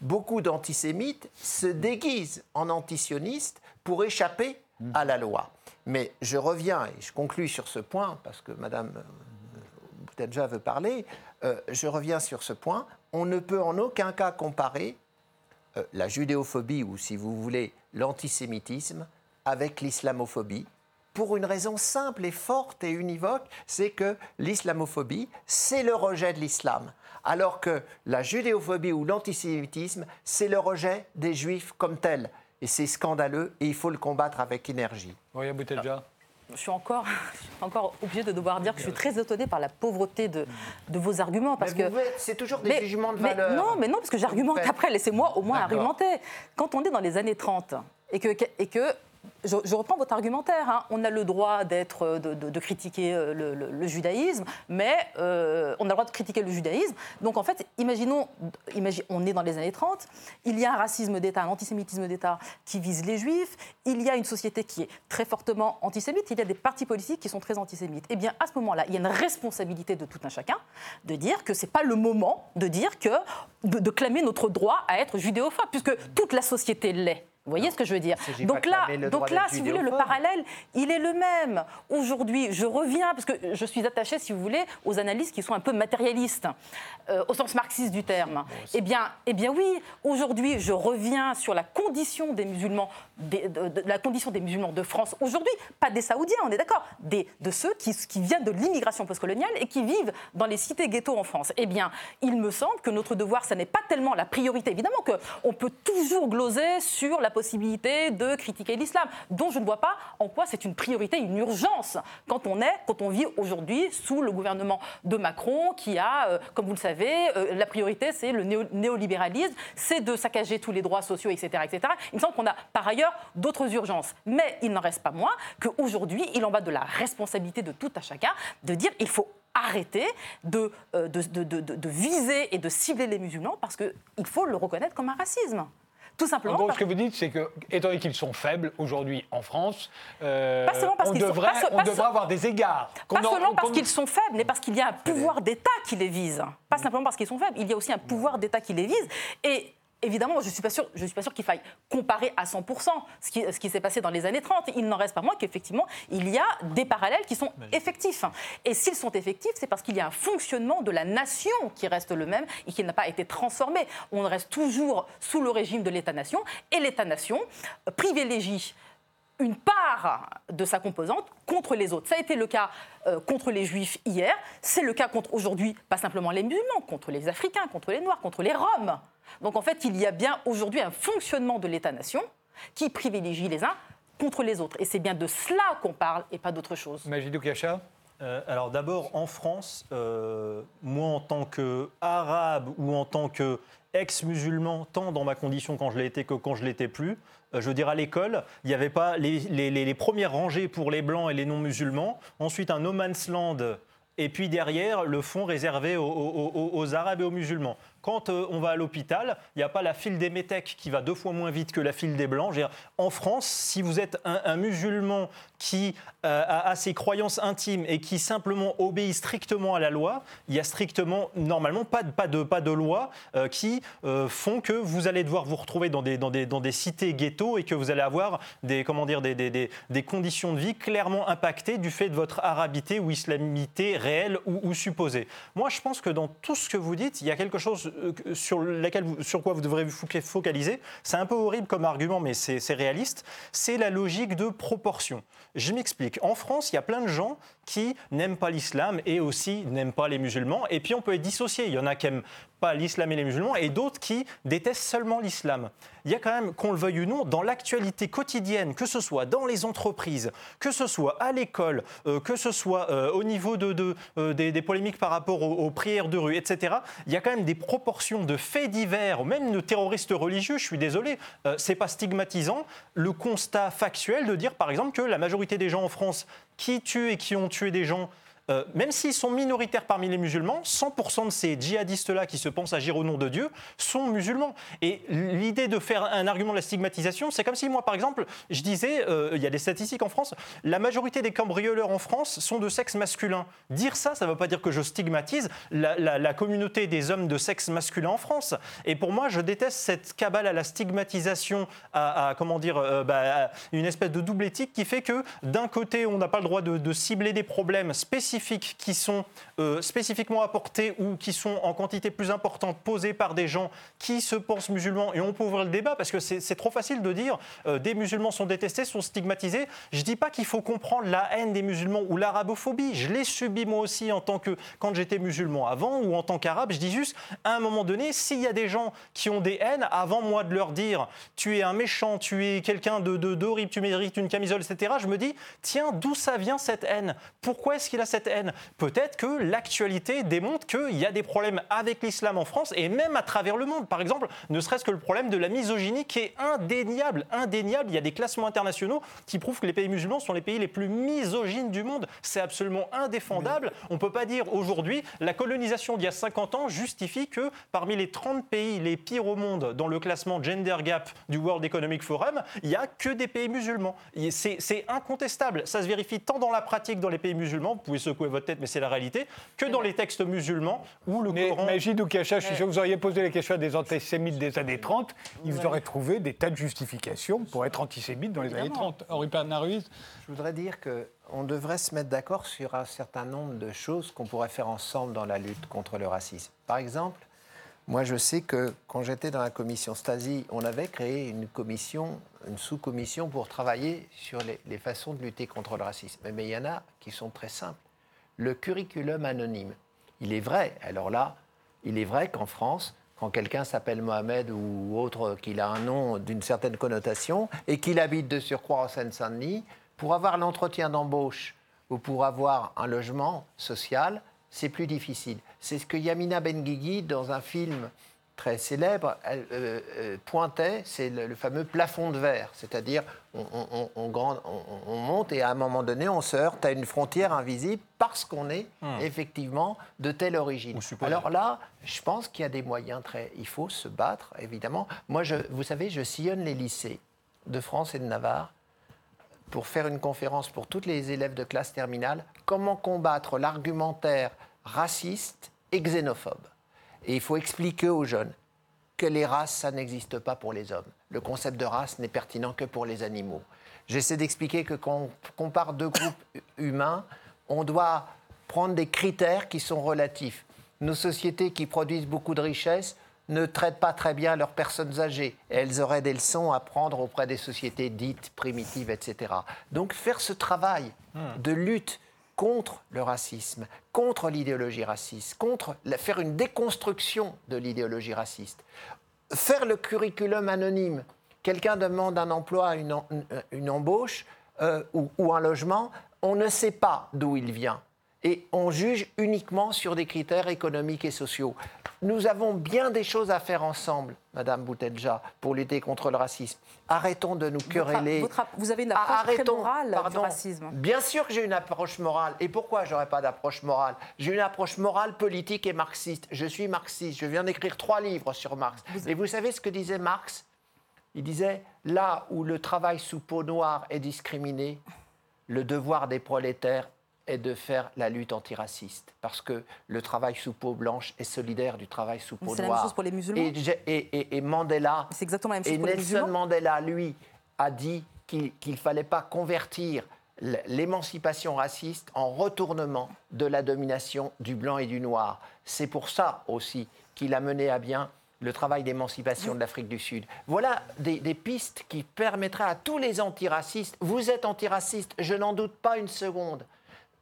beaucoup d'antisémites se déguisent en antisionistes pour échapper à la loi. Mais je reviens et je conclus sur ce point, parce que Mme euh, Boutenja veut parler, euh, je reviens sur ce point. On ne peut en aucun cas comparer euh, la judéophobie, ou si vous voulez, l'antisémitisme, avec l'islamophobie, pour une raison simple et forte et univoque, c'est que l'islamophobie, c'est le rejet de l'islam. Alors que la judéophobie ou l'antisémitisme, c'est le rejet des juifs comme tels. Et c'est scandaleux et il faut le combattre avec énergie. Oui, Boutelja je suis encore, encore obligée de devoir dire que je suis très étonnée par la pauvreté de, de vos arguments. Parce que c'est toujours des jugements de valeur. non, mais non, parce que j'argumente après. Laissez-moi au moins argumenter. Quand on est dans les années 30 et que, et que je, reprends votre argumentaire. Hein. On a le droit d'être, euh, de, critiquer euh, le, judaïsme, mais euh, on a le droit de critiquer le judaïsme. Donc en fait, imaginons, on est dans les années 30, il y a un racisme d'État, un antisémitisme d'État qui vise les juifs, il y a une société qui est très fortement antisémite, il y a des partis politiques qui sont très antisémites. Eh bien, à ce moment-là, il y a une responsabilité de tout un chacun de dire que ce n'est pas le moment de dire que, de clamer notre droit à être judéophobe, puisque toute la société l'est. Vous voyez ce que je veux dire Donc là, donc là si vous voulez, le parallèle, il est le même. Aujourd'hui, je reviens, parce que je suis attachée, si vous voulez, aux analyses qui sont un peu matérialistes, euh, au sens marxiste du terme. eh, bien, eh bien oui, aujourd'hui, je reviens sur la condition des musulmans, de, la condition des musulmans de France aujourd'hui, pas des Saoudiens, on est d'accord, de ceux qui, qui viennent de l'immigration postcoloniale et qui vivent dans les cités ghettos en France. Eh bien, il me semble que notre devoir, ça n'est pas tellement la priorité. Évidemment qu'on peut toujours gloser sur la de critiquer l'islam, dont je ne vois pas en quoi c'est une priorité, une urgence, quand on est, quand on vit aujourd'hui sous le gouvernement de Macron, qui a, euh, comme vous le savez, euh, la priorité c'est le néolibéralisme, c'est de saccager tous les droits sociaux, etc., etc. Il me semble qu'on a par ailleurs d'autres urgences, mais il n'en reste pas moins qu'aujourd'hui, il en va de la responsabilité de tout à chacun de dire il faut arrêter euh, de, viser et de cibler les musulmans parce qu'il faut le reconnaître comme un racisme. Tout simplement. En gros, ce que vous dites, c'est que, étant donné qu'ils sont faibles aujourd'hui en France, euh, on, devrait, on devrait avoir des égards. Pas seulement parce qu'ils sont faibles, mais parce qu'il y a un pouvoir d'État qui les vise. Pas simplement parce qu'ils sont faibles, il y a aussi un pouvoir d'État qui les vise. Et Évidemment, je ne suis pas sûre, sûr qu'il faille comparer à 100% ce qui, ce qui s'est passé dans les années 30. Il n'en reste pas moins qu'effectivement, il y a des parallèles qui sont effectifs. Et s'ils sont effectifs, c'est parce qu'il y a un fonctionnement de la nation qui reste le même et qui n'a pas été transformé. On reste toujours sous le régime de l'État-nation et l'État-nation privilégie une part de sa composante contre les autres. Ça a été le cas euh, contre les juifs hier, c'est le cas contre aujourd'hui, pas simplement les musulmans, contre les Africains, contre les Noirs, contre les Roms. Donc en fait, il y a bien aujourd'hui un fonctionnement de l'État-nation qui privilégie les uns contre les autres. Et c'est bien de cela qu'on parle et pas d'autre chose. Majidou Kacha euh, alors d'abord, en France, euh, moi en tant qu'arabe ou en tant qu'ex-musulman, tant dans ma condition quand je l'ai été que quand je l'étais plus, euh, je veux dire à l'école, il n'y avait pas les, les, premières rangées pour les blancs et les non-musulmans, ensuite un no man's land et puis derrière, le fonds réservé aux, Arabes et aux musulmans. Quand euh, on va à l'hôpital, il n'y a pas la file des métèques qui va deux fois moins vite que la file des blancs. En France, si vous êtes un, musulman qui euh, a, ses croyances intimes et qui simplement obéit strictement à la loi, il y a strictement, normalement, pas de, pas loi euh, qui font que vous allez devoir vous retrouver dans des, cités ghettos et que vous allez avoir des, conditions de vie clairement impactées du fait de votre arabité ou islamité réelle ou, supposée. Moi, je pense que dans tout ce que vous dites, il y a quelque chose sur, laquelle sur quoi vous devrez vous focaliser, c'est un peu horrible comme argument, mais c'est réaliste, c'est la logique de proportion. Je m'explique. En France, il y a plein de gens qui n'aiment pas l'islam et aussi n'aiment pas les musulmans. Et puis on peut être dissocié. Il y en a qui aiment pas l'islam et les musulmans, et d'autres qui détestent seulement l'islam. Il y a quand même, qu'on le veuille ou non, dans l'actualité quotidienne, que ce soit dans les entreprises, que ce soit à l'école, euh, que ce soit euh, au niveau de, euh, des, polémiques par rapport aux, prières de rue, etc., il y a quand même des proportions de faits divers, même de terroristes religieux, je suis désolé, c'est pas stigmatisant, le constat factuel de dire par exemple que la majorité des gens en France qui tuent et qui ont tué des gens euh, même s'ils sont minoritaires parmi les musulmans, 100% de ces djihadistes-là qui se pensent agir au nom de Dieu sont musulmans. Et l'idée de faire un argument de la stigmatisation, c'est comme si moi, par exemple, je disais, euh, il y a des statistiques en France, la majorité des cambrioleurs en France sont de sexe masculin. Dire ça, ça ne veut pas dire que je stigmatise la, communauté des hommes de sexe masculin en France. Et pour moi, je déteste cette cabale à la stigmatisation, à, comment dire, euh, bah, une espèce de double éthique qui fait que d'un côté, on n'a pas le droit de, de cibler des problèmes spécifiques qui sont euh, spécifiquement apportés ou qui sont en quantité plus importante posés par des gens qui se pensent musulmans, et on peut ouvrir le débat parce que c'est trop facile de dire euh, des musulmans sont détestés, sont stigmatisés. Je ne dis pas qu'il faut comprendre la haine des musulmans ou l'arabophobie. Je l'ai subi moi aussi en tant que quand j'étais musulman avant ou en tant qu'arabe. Je dis juste, à un moment donné, s'il y a des gens qui ont des haines, avant moi de leur dire tu es un méchant, tu es quelqu'un de d'horrible, tu mérites une camisole, etc., je me dis tiens, d'où ça vient cette haine? Pourquoi est-ce qu'il a cette haine Peut-être que l'actualité démontre qu'il y a des problèmes avec l'islam en France et même à travers le monde. Par exemple, ne serait-ce que le problème de la misogynie qui est indéniable. Indéniable. Il y a des classements internationaux qui prouvent que les pays musulmans sont les pays les plus misogynes du monde. C'est absolument indéfendable. On ne peut pas dire aujourd'hui, la colonisation d'il y a 50 ans justifie que parmi les 30 pays les pires au monde dans le classement Gender Gap du World Economic Forum, il n'y a que des pays musulmans. C'est incontestable. Ça se vérifie tant dans la pratique dans les pays musulmans, vous pouvez secouer votre tête, mais c'est la réalité, que dans les textes musulmans où le mais, Coran. Mais Gilles Doukacha, je suis sûr que vous auriez posé les questions à des antisémites des années 30, ils vous auraient trouvé des tas de justifications pour être antisémites dans les années 30. Henri Ruiz Je voudrais dire qu'on devrait se mettre d'accord sur un certain nombre de choses qu'on pourrait faire ensemble dans la lutte contre le racisme. Par exemple, moi, je sais que quand j'étais dans la commission Stasi, on avait créé une commission, une sous-commission pour travailler sur les, les, façons de lutter contre le racisme. Mais il y en a qui sont très simples le curriculum anonyme. Il est vrai, alors là, il est vrai qu'en France, quand quelqu'un s'appelle Mohamed ou autre, qu'il a un nom d'une certaine connotation et qu'il habite de surcroît en Seine-Saint-Denis, pour avoir l'entretien d'embauche ou pour avoir un logement social, c'est plus difficile. C'est ce que Yamina Benguigui, dans un film très célèbre, elle, euh, euh, pointait, c'est le, fameux plafond de verre, c'est-à-dire on, on, monte et à un moment donné on se heurte à une frontière invisible parce qu'on est hmm. effectivement de telle origine. Alors là, je pense qu'il y a des moyens très... Il faut se battre, évidemment. Moi, je, vous savez, je sillonne les lycées de France et de Navarre pour faire une conférence pour tous les élèves de classe terminale, comment combattre l'argumentaire raciste et xénophobe? Et il faut expliquer aux jeunes que les races, ça n'existe pas pour les hommes. Le concept de race n'est pertinent que pour les animaux. J'essaie d'expliquer que quand on compare deux groupes humains, on doit prendre des critères qui sont relatifs. Nos sociétés qui produisent beaucoup de richesses ne traitent pas très bien leurs personnes âgées. elles auraient des leçons à prendre auprès des sociétés dites primitives, etc. Donc faire ce travail hmm. de lutte contre le racisme, contre l'idéologie raciste, contre faire une déconstruction de l'idéologie raciste. Faire le curriculum anonyme. Quelqu'un demande un emploi, une, une embauche euh, ou, ou un logement, on ne sait pas d'où il vient et on juge uniquement sur des critères économiques et sociaux. Nous avons bien des choses à faire ensemble, Madame Boutelja, pour lutter contre le racisme. Arrêtons de nous quereller. vous avez une approche très morale du racisme. Bien sûr que j'ai une approche morale. Et pourquoi j'aurais pas d'approche morale? J'ai une approche morale, politique et marxiste. Je suis marxiste. Je viens d'écrire trois livres sur Marx. Et vous savez ce que disait Marx? Il disait là où le travail sous peau noire est discriminé, le devoir des prolétaires est de faire la lutte antiraciste, parce que le travail sous peau blanche est solidaire du travail sous peau noire. C'est la même chose pour les musulmans. Et, Mandela, c'est exactement la même chose et pour Nelson les musulmans. Mandela, lui, a dit qu'il ne fallait pas convertir l'émancipation raciste en retournement de la domination du blanc et du noir. C'est pour ça aussi qu'il a mené à bien le travail d'émancipation de l'Afrique du Sud. Voilà des, des, pistes qui permettraient à tous les antiracistes, vous êtes antiracistes, je n'en doute pas une seconde,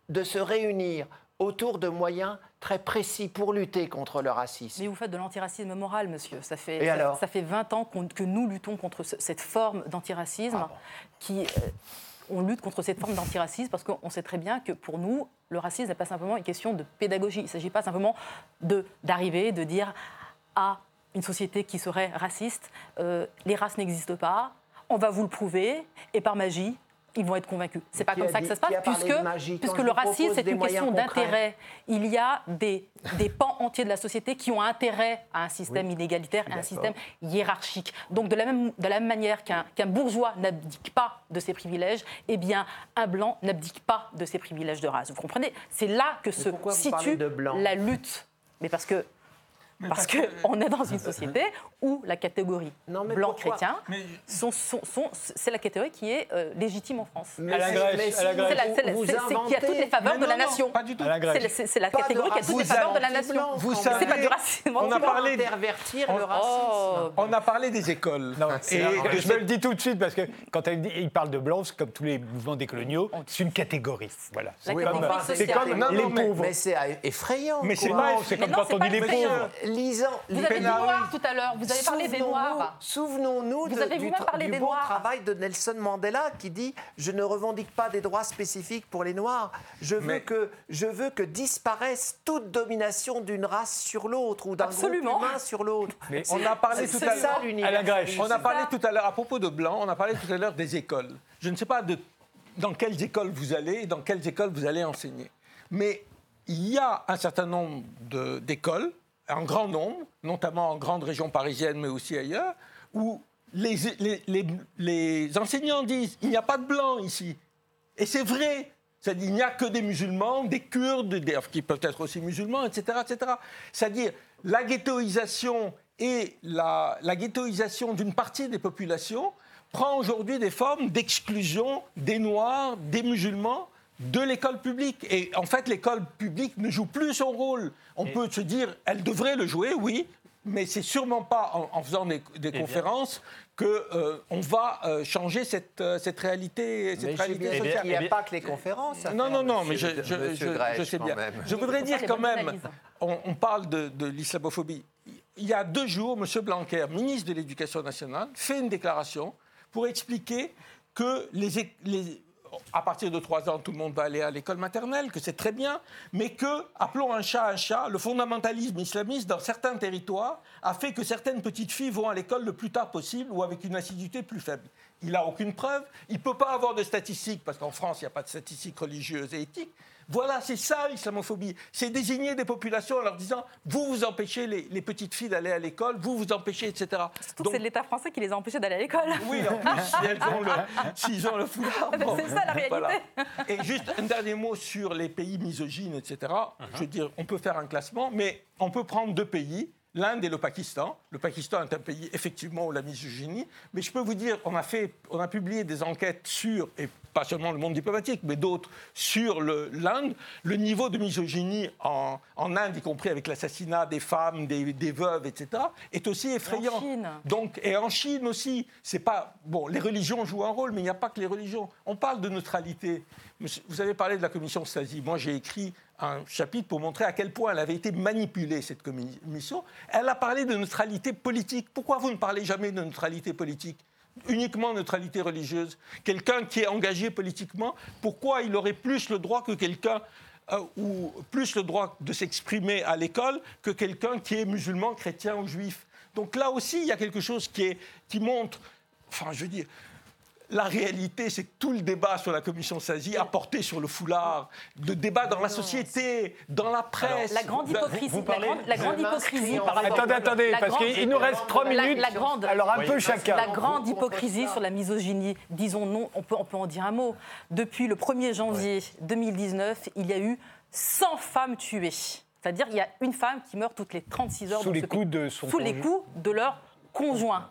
de se réunir autour de moyens très précis pour lutter contre le racisme. Mais vous faites de l'antiracisme moral, monsieur. Ça fait, Et ça, alors ça fait 20 ans que nous luttons contre ce- cette forme d'antiracisme. Ah qui, euh, on lutte contre cette forme d'antiracisme parce qu'on sait très bien que pour nous, le racisme n'est pas simplement une question de pédagogie. Il ne s'agit pas simplement de- d'arriver, de, dire à une société qui serait raciste, euh, les races n'existent pas, on va vous le prouver, et par magie, ils vont être convaincus. C'est pas comme ça que ça se passe, puisque, le racisme, c'est une question d'intérêt. Il y a des, des pans entiers de la société qui ont intérêt à un système inégalitaire, à un système hiérarchique. Donc, de la même, de la même manière qu'un bourgeois n'abdique pas de ses privilèges, eh bien, un blanc n'abdique pas de ses privilèges de race. Vous comprenez? C'est là que se situe la lutte. Mais parce que. Parce qu'on est dans une société où la catégorie Non, mais blanc chrétien, Mais- sont- sont- sont- c'est la catégorie qui est euh, légitime en France. Mais À la Grèce, qui a toutes les faveurs de la non, nation. Pas du tout. C'est la- catégorie qui a toutes les racisme faveurs de la nation. Vous savez- C'est pas du racisme. On a parlé le racisme. Oh. On a parlé des écoles. De je me le dis tout de suite parce que quand il parle de blanc, c'est comme tous les mouvements décoloniaux, c'est une catégorie. Voilà. C'est comme, les pauvres. Mais c'est effrayant. Mais c'est Non, c'est comme quand on dit les pauvres. Lisant, Vous avez dit noirs tout à l'heure. Vous avez parlé des Souvenons-nous- noirs. Souvenons-nous du, vous-même tra- parlé du des bon Noirs. travail de Nelson Mandela qui dit Je ne revendique pas des droits spécifiques pour les Noirs. Je veux, Mais- que, je veux que disparaisse toute domination d'une race sur l'autre ou d'un groupe humain sur l'autre. On a parlé C'est tout à ça l'heure. À la Grèce. On a parlé tout à l'heure, à propos de blanc, on a parlé tout à l'heure des écoles. Je ne sais pas de, dans quelles écoles vous allez et dans quelles écoles vous allez enseigner. Mais il y a un certain nombre d'écoles, un grand nombre, notamment en grande région parisienne, mais aussi ailleurs, où les, enseignants disent il n'y a pas de blanc ici. Et c'est vrai. C'est-à-dire, il n'y a que des musulmans, des Kurdes, des, qui peuvent être aussi musulmans, etc. etc. C'est-à-dire, la ghettoisation et la, la ghettoisation d'une partie des populations prend aujourd'hui des formes d'exclusion des Noirs, des musulmans de l'école publique. Et en fait, l'école publique ne joue plus son rôle. On peut se dire, elle devrait le jouer, oui, mais c'est sûrement pas en, en faisant des, des bien. conférences que euh, on va euh, changer cette, euh, cette réalité, cette Mais j'ai réalité bien Eh sociale. qu'il n'y a eh bien- pas que les conférences. à Non, faire, non, non, mais je, je- sais bien. même. Je voudrais dire quand même, on, on parle de, de l'islamophobie. Il y a deux jours, M. Blanquer, ministre de l'Éducation nationale, fait une déclaration pour expliquer que les- à partir de 3 ans, tout le monde va aller à l'école maternelle, que c'est très bien, mais que, appelons un chat un chat, le fondamentalisme islamiste dans certains territoires a fait que certaines petites filles vont à l'école le plus tard possible ou avec une assiduité plus faible. Il n'a aucune preuve, il ne peut pas avoir de statistiques, parce qu'en France, il n'y a pas de statistiques religieuses et éthiques. Voilà, c'est ça l'islamophobie. C'est désigner des populations en leur disant vous vous empêchez les, les petites filles d'aller à l'école, vous vous empêcez, etc. Surtout que Donc- c'est l'État français qui les a empêchés d'aller à l'école. oui, en plus, si elles ont le, s'ils ont le foulard. ben, c'est ça, la réalité. Et juste un dernier mot sur les pays misogynes, etc. Je veux dire, on peut faire un classement, mais on peut prendre deux pays, l'Inde et le Pakistan. Le Pakistan est un pays, effectivement, où la misogynie. Mais je peux vous dire, on a, fait, on a publié des enquêtes sur, et pas seulement le monde diplomatique, mais d'autres, sur le- l'Inde. Le niveau de misogynie en, en Inde, y compris avec l'assassinat des femmes, des, des veuves, etc., est aussi effrayant. Chine. Donc, et en Chine aussi, c'est pas bon. Les religions jouent un rôle, mais il n'y a pas que les religions. On parle de neutralité. Vous avez parlé de la commission Stasi. Moi, j'ai écrit un chapitre pour montrer à quel point elle avait été manipulée cette commission. Elle a parlé de neutralité politique. Pourquoi vous ne parlez jamais de neutralité politique Uniquement neutralité religieuse? Quelqu'un qui est engagé politiquement, pourquoi il aurait plus le droit que quelqu'un euh, ou plus le droit de s'exprimer à l'école que quelqu'un qui est musulman, chrétien ou juif? Donc là aussi, il y a quelque chose qui, est, qui montre, enfin je veux dire, la réalité, c'est que tout le débat sur la commission Sazi a porté sur le foulard, le débat dans la société, dans la presse. La grande hypocrisie, vous la parlez- grande, la grande hypocrisie par Attendez, attendez, la parce qu'il nous reste trois minutes. La grande, Alors un Oui. peu chacun. La grande hypocrisie sur la misogynie, disons non, on peut, on peut en dire un mot. Depuis le 1er janvier 2019, il y a eu 100 femmes tuées. C'est-à-dire qu'il y a une femme qui meurt toutes les 36 heures Sous dans les ce coups pays. de son Sous les coups de leur conjoint.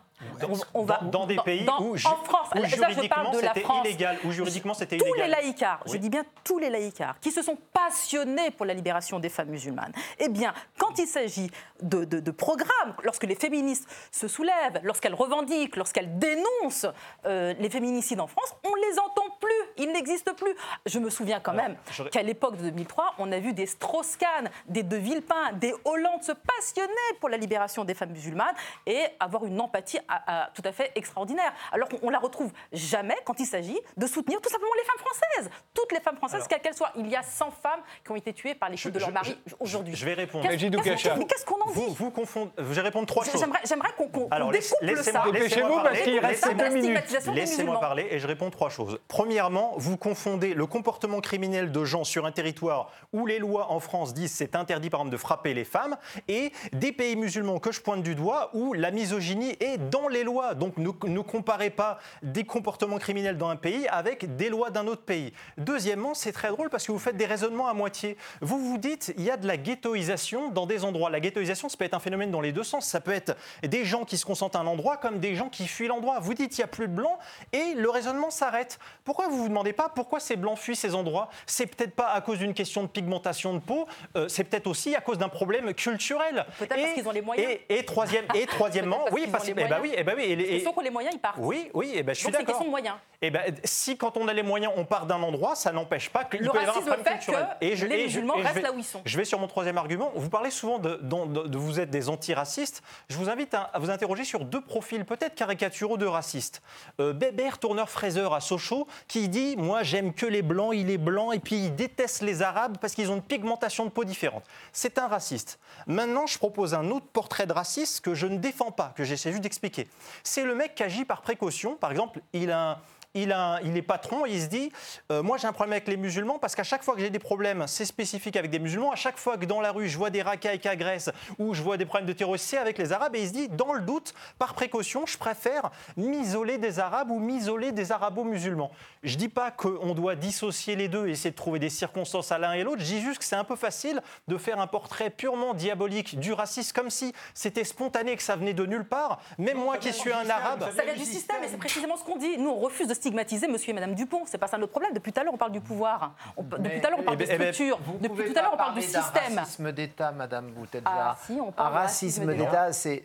On va dans, dans des pays dans- où, ju- en France, où juridiquement c'était illégal, où juridiquement c'était tous les illégal. laïcards, je dis bien tous les laïcards, qui se sont passionnés pour la libération des femmes musulmanes, eh bien, quand il s'agit de, de- de programmes, lorsque les féministes se soulèvent, lorsqu'elles revendiquent, lorsqu'elles dénoncent euh, les féminicides en France, on ne les entend plus, ils n'existent plus. Je me souviens quand même je- qu'à l'époque de 2003, on a vu des Strauss-Kahn, des De Villepin, des Hollande se passionner pour la libération des femmes musulmanes et avoir une empathie à- à- tout à fait extraordinaire. Alors qu'on ne la retrouve jamais quand il s'agit de soutenir tout simplement les femmes françaises. Toutes les femmes françaises, quelles qu'elles soient. Il y a 100 femmes qui ont été tuées par les coups de leur mari aujourd'hui. Je vais répondre. Qu'est-ce- qu'est-ce- Oukacha. mais Qu'est-ce qu'on en Vous, dit vous confondez. Je vais répondre trois choses. J'aimerais j'aimerais qu'on qu'on- qu'on Alors, laisse- découple ça. Dépêchez-vous laissez-moi parce parler. qu'il reste deux la minutes. Laissez-moi musulmans. parler et je réponds trois choses. Premièrement, vous confondez le comportement criminel de gens sur un territoire où les lois en France disent c'est interdit par exemple de frapper les femmes et des pays musulmans que je pointe du doigt où la misogynie est dans les lois. Donc ne, ne comparez pas des comportements criminels dans un pays avec des lois d'un autre pays. Deuxièmement, c'est très drôle parce que vous faites des raisonnements à moitié. Vous vous dites il y a de la ghettoisation dans des endroits. La ghettoisation, ça peut être un phénomène dans les deux sens. Ça peut être des gens qui se consentent à un endroit comme des gens qui fuient l'endroit. Vous dites il n'y a plus de blancs et le raisonnement s'arrête. Pourquoi vous vous demandez pas pourquoi ces blancs fuient ces endroits? C'est peut-être pas à cause d'une question de pigmentation de peau, euh, c'est peut-être aussi à cause d'un problème culturel. Peut-être parce Et- qu'ils ont les moyens. Et, et troisième, et troisièmement, parce oui, parce, ben moyens. Oui, eh ben oui, et les- Et et- ont les moyens, ils partent. oui, oui, eh ben, je suis Donc c'est d'accord. question de moyens. Eh ben, si quand on a les moyens, on part d'un endroit, ça n'empêche pas qu'il peut y avoir un problème fait culturel. que les musulmans je restent vais- là où ils sont. Je vais sur mon troisième argument. Vous parlez souvent de, de- de- de vous êtes des antiracistes. Je vous invite à, à vous interroger sur deux profils peut-être caricaturaux de racistes. Euh, Bébert Tourneur-Fraser à Sochaux qui dit Moi, j'aime que les blancs, il est blanc, et puis il déteste les arabes parce qu'ils ont une pigmentation de peau différente. C'est un raciste. Maintenant, je propose un autre portrait de raciste que je ne défends pas, que j'essaie juste d'expliquer. C'est le mec qui agit par précaution. Par exemple, il a un- il, a un- il est patron, il se dit euh, Moi j'ai un problème avec les musulmans parce qu'à chaque fois que j'ai des problèmes, c'est spécifique avec des musulmans. À chaque fois que dans la rue je vois des racailles qui agressent ou je vois des problèmes de terrorisme, c'est avec les Arabes. Et il se dit Dans le doute, par précaution, je préfère m'isoler des Arabes ou m'isoler des arabo-musulmans. Je dis pas qu'on doit dissocier les deux et essayer de trouver des circonstances à l'un et l'autre. Je dis juste que c'est un peu facile de faire un portrait purement diabolique du racisme comme si c'était spontané, que ça venait de nulle part. Même moi qui suis un arabe. Ça vient du système et c'est précisément ce qu'on dit. Nous, on refuse de stigmatiser monsieur et madame Dupont. C'est pas ça notre problème. Depuis tout à l'heure, on parle du pouvoir. On- depuis tout à l'heure, on parle eh des ben, eh ben, structures. Depuis tout à l'heure, on parle du système. racisme d'État, Madame Boutedja. Ah, si, on parle un de racisme d'État, c'est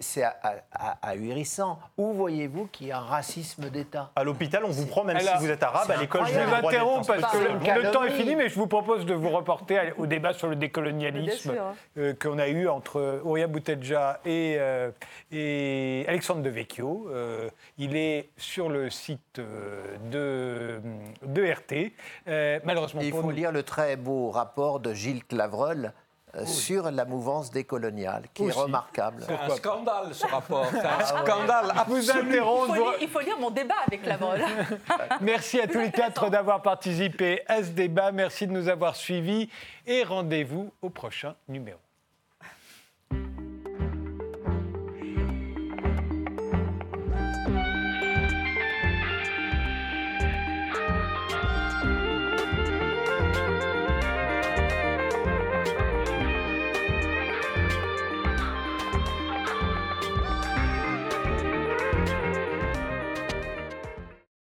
ahurissant. Où voyez-vous qu'il y a un racisme d'État? À l'hôpital, on vous prend, même si vous êtes arabe, à l'école, Je vous interromps parce que le, le temps est fini, mais je vous propose de vous reporter au débat sur le décolonialisme sûr. euh, qu'on a eu entre Ouria Boutedja et, euh, et Alexandre Devecchio. Euh, il est sur le site euh, de, de RT. Euh, malheureusement Il faut nous- lire le très beau rapport de Gilles Clavreul sur la mouvance décoloniale, qui Aussi. est remarquable. C'est un scandale ce rapport. C'est un scandale. Il interrompre. faut, vous- lire, il faut lire mon débat avec la vol. Merci à tous les quatre d'avoir participé à ce débat. Merci de nous avoir suivis et rendez-vous au prochain numéro.